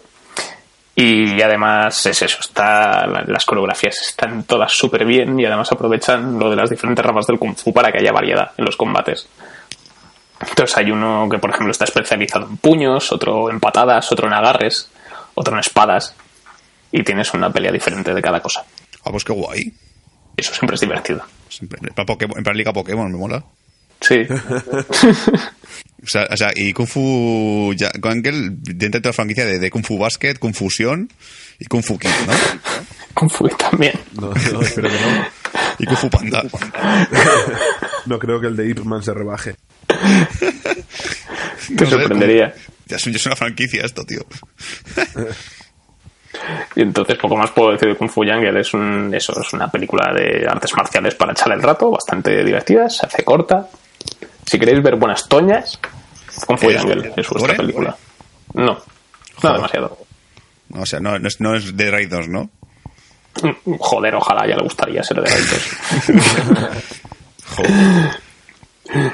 Y además es eso, está, la- las coreografías están todas súper bien y además aprovechan lo de las diferentes ramas del Kung Fu para que haya variedad en los combates. Entonces hay uno que, por ejemplo, está especializado en puños, otro en patadas, otro en agarres, otro en espadas. Y tienes una pelea diferente de cada cosa. Ah, pues qué guay. Eso siempre es divertido. Siempre- En plan, Pokémon- en plan Liga Pokémon, me mola. Sí. O sea, o sea, y Kung Fu ya- dentro de la franquicia de, de Kung Fu Basket, Kung Fusión y Kung Fu Kid, ¿no? Kung Fu también. No, no, espero que no. Y Kung Fu Panda. No creo que el de Ip Man se rebaje. Te No sorprendería. como- Ya es, ya es una franquicia esto, tío. Y entonces poco más puedo decir de Kung Fu Jungle. Es, un, eso, es una película de artes marciales para echar el rato, bastante divertida, se hace corta. Si queréis ver buenas toñas, Kung Fu ¿Es vuestra película. No, no demasiado. O sea, no, no es, no es de Raid 2, ¿no? Joder, ojalá ya le gustaría ser de Raitos. Joder.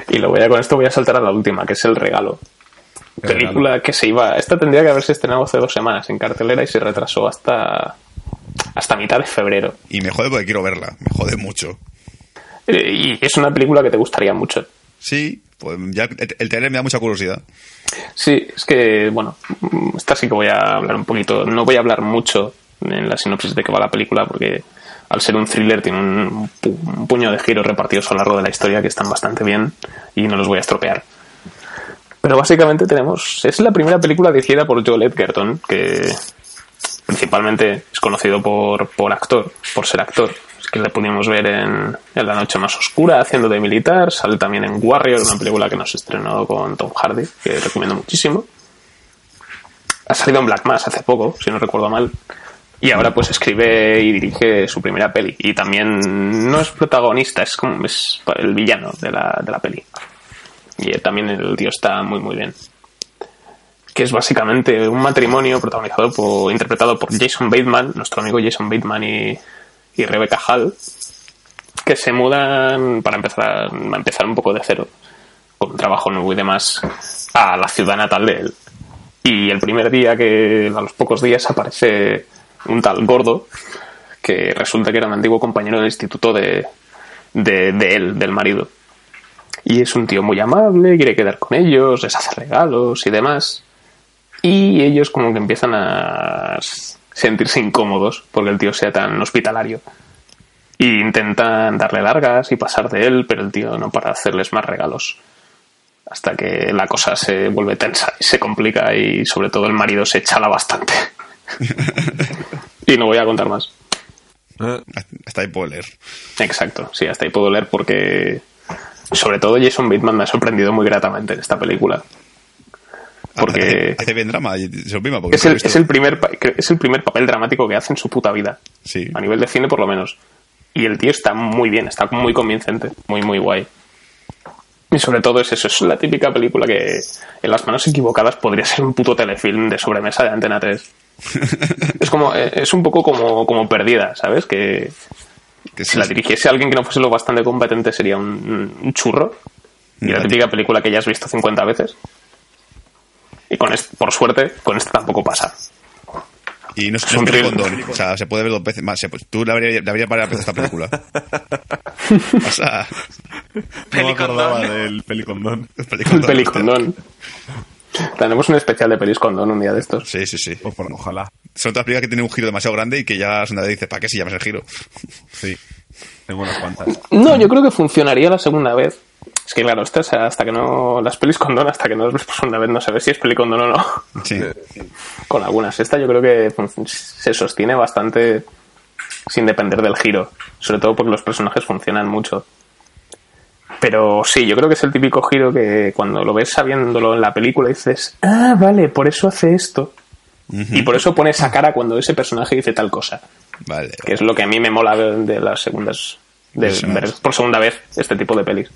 Y luego ya con esto voy a saltar a la última, que es El Regalo. El Película que se iba... Esta tendría que haberse estrenado hace dos semanas en cartelera y se retrasó hasta hasta mitad de febrero. Y me jode porque quiero verla. Me jode mucho. Eh, Y es una película que te gustaría mucho. Sí, pues ya el, trailer me da mucha curiosidad. Sí, es que, bueno, esta sí que voy a hablar un poquito. No voy a hablar mucho en la sinopsis de qué va la película, porque al ser un thriller tiene un, pu- un puño de giros repartidos a lo largo de la historia que están bastante bien y no los voy a estropear. Pero básicamente tenemos. Es la primera película dirigida por Joel Edgerton, que principalmente es conocido por, por actor, por ser actor. Es que le pudimos ver en, La Noche Más Oscura haciendo de militar. Sale también en Warrior, una película que nos estrenó con Tom Hardy, que recomiendo muchísimo. ha salido en Black Mass hace poco, si no recuerdo mal. Y ahora pues escribe y dirige su primera peli. Y también no es protagonista, es como es el villano de la, de la peli. Y también el tío está muy muy bien. Que es básicamente un matrimonio protagonizado por, interpretado por Jason Bateman, nuestro amigo Jason Bateman y, y Rebecca Hall, que se mudan para empezar a, empezar un poco de cero, con un trabajo nuevo y demás, a la ciudad natal de él. Y el primer día que, a los pocos días, aparece un tal gordo, que resulta que era un antiguo compañero del instituto de, de, de él, del marido. Y es un tío muy amable, quiere quedar con ellos, les hace regalos y demás. Y ellos como que empiezan a sentirse incómodos porque el tío sea tan hospitalario. Y intentan darle largas y pasar de él, pero el tío no para hacerles más regalos. Hasta que la cosa se vuelve tensa y se complica y sobre todo el marido se chala bastante. y no voy a contar más. Eh, Hasta ahí puedo leer. Exacto, sí, hasta ahí puedo leer porque sobre todo Jason Bateman me ha sorprendido muy gratamente en esta película. Porque Hace, hace bien drama, porque es el, visto. es, el primer, es el primer papel dramático que hace en su puta vida. Sí. A nivel de cine, por lo menos. Y el tío está muy bien, está muy convincente, muy, muy guay. Y sobre todo es eso, es la típica película que en las manos equivocadas podría ser un puto telefilm de sobremesa de Antena 3. es como, eh, es un poco como, como perdida, ¿sabes? Que Que si sí, la dirigiese alguien que no fuese lo bastante competente sería un, un churro. Y la típica película que ya has visto 50 veces. Y con este, por suerte, con este tampoco pasa. Y no es, es no un es thriller. condón. O sea, se puede ver dos veces más. Se- tú le habrías le habrías varias veces esta película. o sea, no me Pelicondón. acordaba del pelicondón. El pelicondón. pelicondón. Tenemos un especial de pelis condón un día de estos. Sí, sí, sí. Pues, por- ojalá. Son otras películas que tienen un giro demasiado grande y que ya una vez dices, ¿para qué si llamas el giro? Sí. Tengo unas cuantas. No, yo creo que funcionaría la segunda vez. Es que claro, estas hasta que no. Las pelis condón, hasta que no las ves por segunda vez, no ve si es peli condón o no. Sí. Con algunas. Esta yo creo que fun- se sostiene bastante sin depender del giro. Sobre todo porque los personajes funcionan mucho. Pero sí, yo creo que es el típico giro que cuando lo ves sabiéndolo en la película dices, ah, vale, por eso hace esto. Y por eso pone esa cara cuando ese personaje dice tal cosa. Vale. Que es lo que a mí me mola de, de las segundas. De ver por segunda vez este tipo de pelis.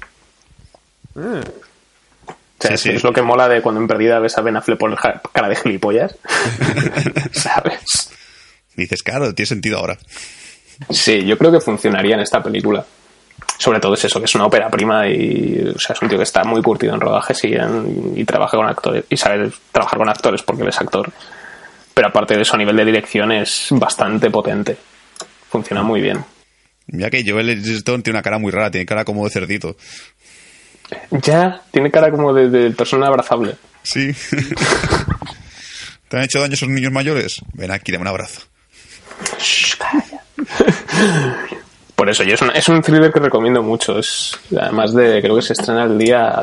O sea, Sí, es, sí. es lo que mola de cuando en perdida ves a Ben Affleck por cara de gilipollas. ¿Sabes? Dices, claro, tiene sentido ahora. Sí, yo creo que funcionaría en esta película. Sobre todo es eso, que es una ópera prima y o sea, es un tío que está muy curtido en rodajes y, en- y trabaja con actores y sabe trabajar con actores porque él es actor. Pero aparte de eso, a nivel de dirección es bastante potente. Funciona muy bien. Mira que Joel Edgerton tiene una cara muy rara, tiene cara como de cerdito. Ya, tiene cara como de, de persona abrazable. Sí. ¿Te han hecho daño esos niños mayores? Ven aquí, dame un abrazo. Por eso, y es un, es un thriller que recomiendo mucho. Es además de, creo que se estrena el día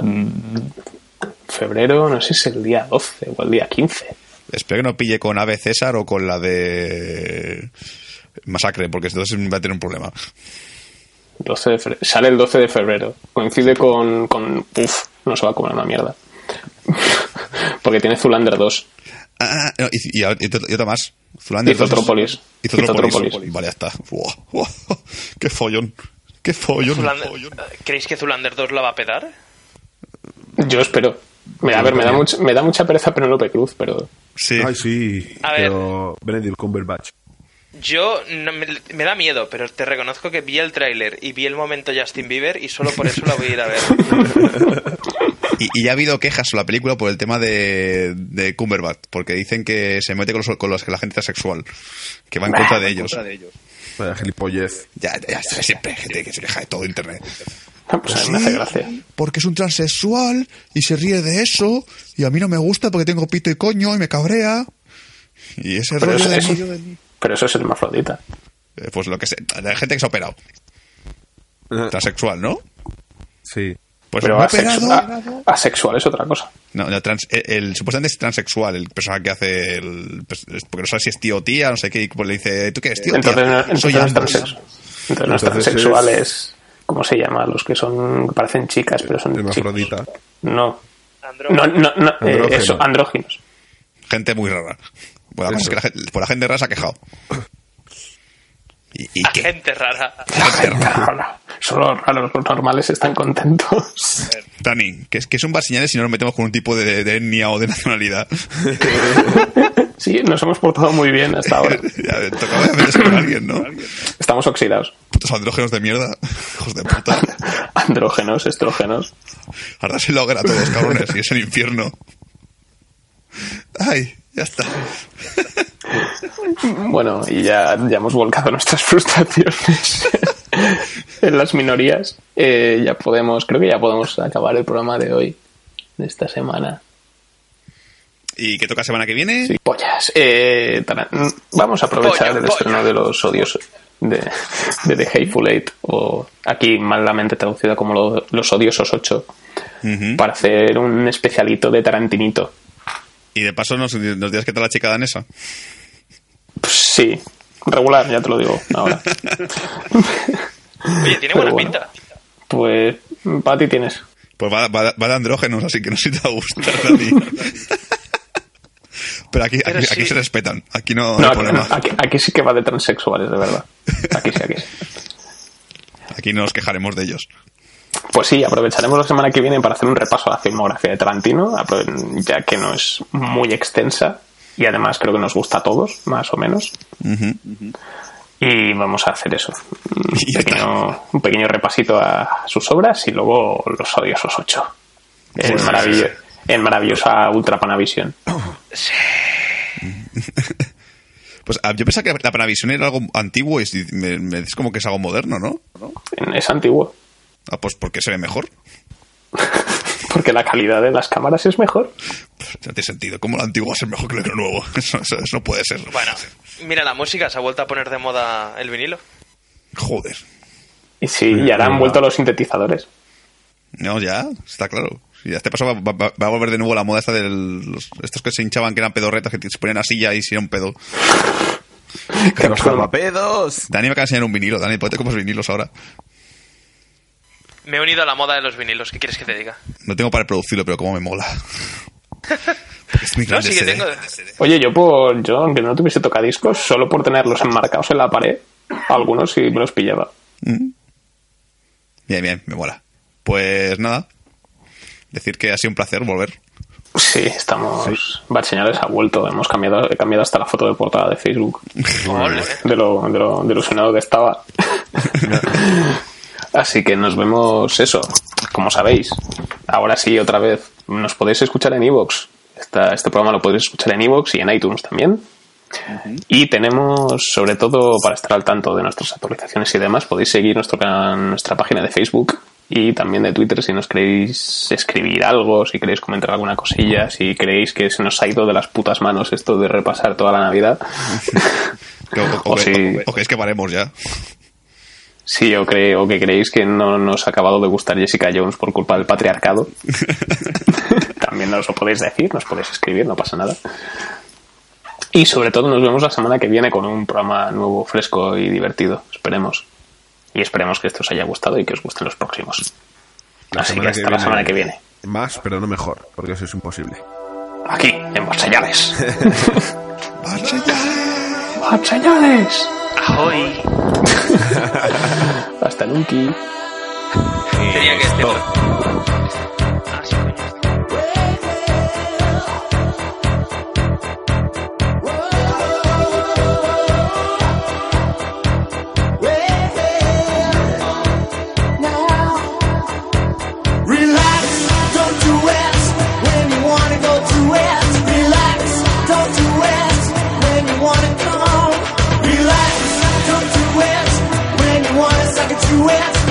febrero, no sé si es el día 12 o el día 15. Espero que no pille con Ave César o con la de Masacre, porque entonces va a tener un problema. 12 de febrero. Sale el 12 de febrero. Coincide con, con. Uf, no se va a comer una mierda. Porque tiene Zulander 2. Ah, no, y, y, y otra- y otra más. Zulander Y Zootropolis. Y Zootropolis. Y Zootropolis. Vale, ya está. Buah, buah. Qué follón. Qué follón. Zulander- follón. ¿Creéis que Zulander 2 la va a pedar? Yo espero. Me, a ver, me da, mucha, me da mucha pereza Penélope Cruz, pero. Sí. Ay, sí. A ver. Pero Benedict Cumberbatch. Yo no- me, me da miedo, pero te reconozco que vi el tráiler y vi el momento Justin Bieber y solo por eso la voy a ir a ver. Y, y ya ha habido quejas sobre la película por el tema de, de Cumberbatch, porque dicen que se mete con los, con los que la gente transexual, que va en contra de ellos. Vaya gilipollez. Ya, ya, ya, siempre hay gente que se queja de todo internet. Pues a mí me hace gracia. Porque es un transexual y se ríe de eso, y a mí no me gusta porque tengo pito y coño y me cabrea. Y ese Pero rollo eso, de eso- mí- pero eso es hermafrodita. Eh, Pues lo que sé, la gente que se ha operado. Transexual, ¿no? Sí. Pues Pero asexu- operado. a- asexual es otra cosa. No, no, trans- el, el- supuestamente es transexual, el personaje que hace el. pues, es- porque no sabe si es tío o tía, no sé qué, y pues le dice, ¿tú qué eres tío o Entonces, tía? no, entonces Soy no es ambos. transexual. Entonces no es Entonces transexual, es- es... ¿Cómo se llama? Los que son... que parecen chicas, pero son chicos. Hermafrodita. No. No, no, no. eh, eso, andróginos. Gente muy rara. Pues la cosa es que la gente, la gente rara se ha quejado. ¿Y, y A qué? gente rara. La gente rara. Solo los raros, los normales están contentos. Dani, que es, que es un bar señales si no nos metemos con un tipo de, de etnia o de nacionalidad. Sí, nos hemos portado muy bien hasta ahora. ya, tocaba de con alguien, ¿no? Estamos oxidados. Putos andrógenos de mierda. Hijos de puta. Andrógenos, estrógenos. Ahora se lo hagan a todos, cabrones, y es el infierno. Ay, ya está. Bueno, y ya, ya hemos volcado nuestras frustraciones en las minorías. Eh, ya podemos, creo que ya podemos acabar el programa de hoy, de esta semana. ¿Y qué toca semana que viene? Sí, pollas. Eh, vamos a aprovechar Polla, el estreno polla. de los odios de, de The Hateful Eight, o aquí malamente traducida como lo- Los Odiosos 8, Ujú. para hacer un especialito de Tarantinito. Y de paso nos, nos dirás qué tal la chica danesa. Pues sí, regular, ya te lo digo ahora. Oye, tiene buena bueno. pinta. Pues, para ti tienes. Pues va, va- va de andrógenos, así que no sé si te va a gustar. Pero aquí, Pero aquí, aquí sí. se respetan. Aquí no, no No, hay aquí, problema. aquí- aquí sí que va de transexuales, de verdad. Aquí sí, aquí sí. Aquí no nos quejaremos de ellos. Pues sí, aprovecharemos la semana que viene para hacer un repaso a la filmografía de Tarantino, ya que no es muy extensa y además creo que nos gusta a todos, más o menos. Y vamos a hacer eso. Un pequeño, un pequeño repasito a sus obras y luego los odiosos ocho. En, Pues- maravillo- en maravillosa Ultra Panavision. Pues ah, yo pensaba que la Panavision era algo antiguo y me, me- es como que es algo moderno, ¿no? Es antiguo. Ah, pues porque se ve mejor. Porque la calidad de las cámaras es mejor. Pues no tiene sentido. ¿Cómo lo antiguo va a ser mejor que lo nuevo? Eso, eso- eso no puede ser. Bueno, mira la música, se ha vuelto a poner de moda el vinilo. Joder. Y sí, y ahora han vuelto los sintetizadores. No, ya, está claro. Y a este paso va, va- va a volver de nuevo la moda esta de los, estos que se hinchaban que eran pedorretas, que se ponían a silla y si era un pedo. Que los salvapedos. Dani me acaba de enseñar un vinilo. Dani, ponte como vinilos ahora. Me he unido a la moda de los vinilos, ¿qué quieres que te diga? No tengo para reproducirlo, pero como me mola. Es No, sí que CD. tengo. Oye, yo por yo, aunque no tuviese tocadiscos, solo por tenerlos enmarcados en la pared, algunos sí me los pillaba. Mm. Bien, bien, me mola. Pues nada. Decir que ha sido un placer volver. Sí, estamos. Bad Señales ha vuelto. Hemos cambiado, he cambiado hasta la foto de portada de Facebook. De lo, de lo, de lo ilusionado que estaba. Así que nos vemos eso. Como sabéis, ahora sí, otra vez, nos podéis escuchar en Evox. Este programa lo podéis escuchar en Evox y en iTunes también. Y tenemos, sobre todo, para estar al tanto de nuestras actualizaciones y demás, podéis seguir nuestro, nuestra página de Facebook y también de Twitter si nos queréis escribir algo, si queréis comentar alguna cosilla, si creéis que se nos ha ido de las putas manos esto de repasar toda la Navidad. O, o- si- o- o que es que paremos ya. Si yo creo que creéis que no nos ha acabado de gustar Jessica Jones por culpa del patriarcado, también nos lo podéis decir, nos podéis escribir, no pasa nada. Y sobre todo nos vemos la semana que viene con un programa nuevo, fresco y divertido, esperemos. Y esperemos que esto os haya gustado y que os gusten los próximos. La Así que hasta que la semana que viene. Más, pero no mejor, porque eso es imposible. Aquí, en Barseñales. ¡Barseñales! ¡Ahoy! Hasta nunca. Tenía que este. to answer.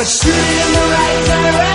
But shoot in the right direction.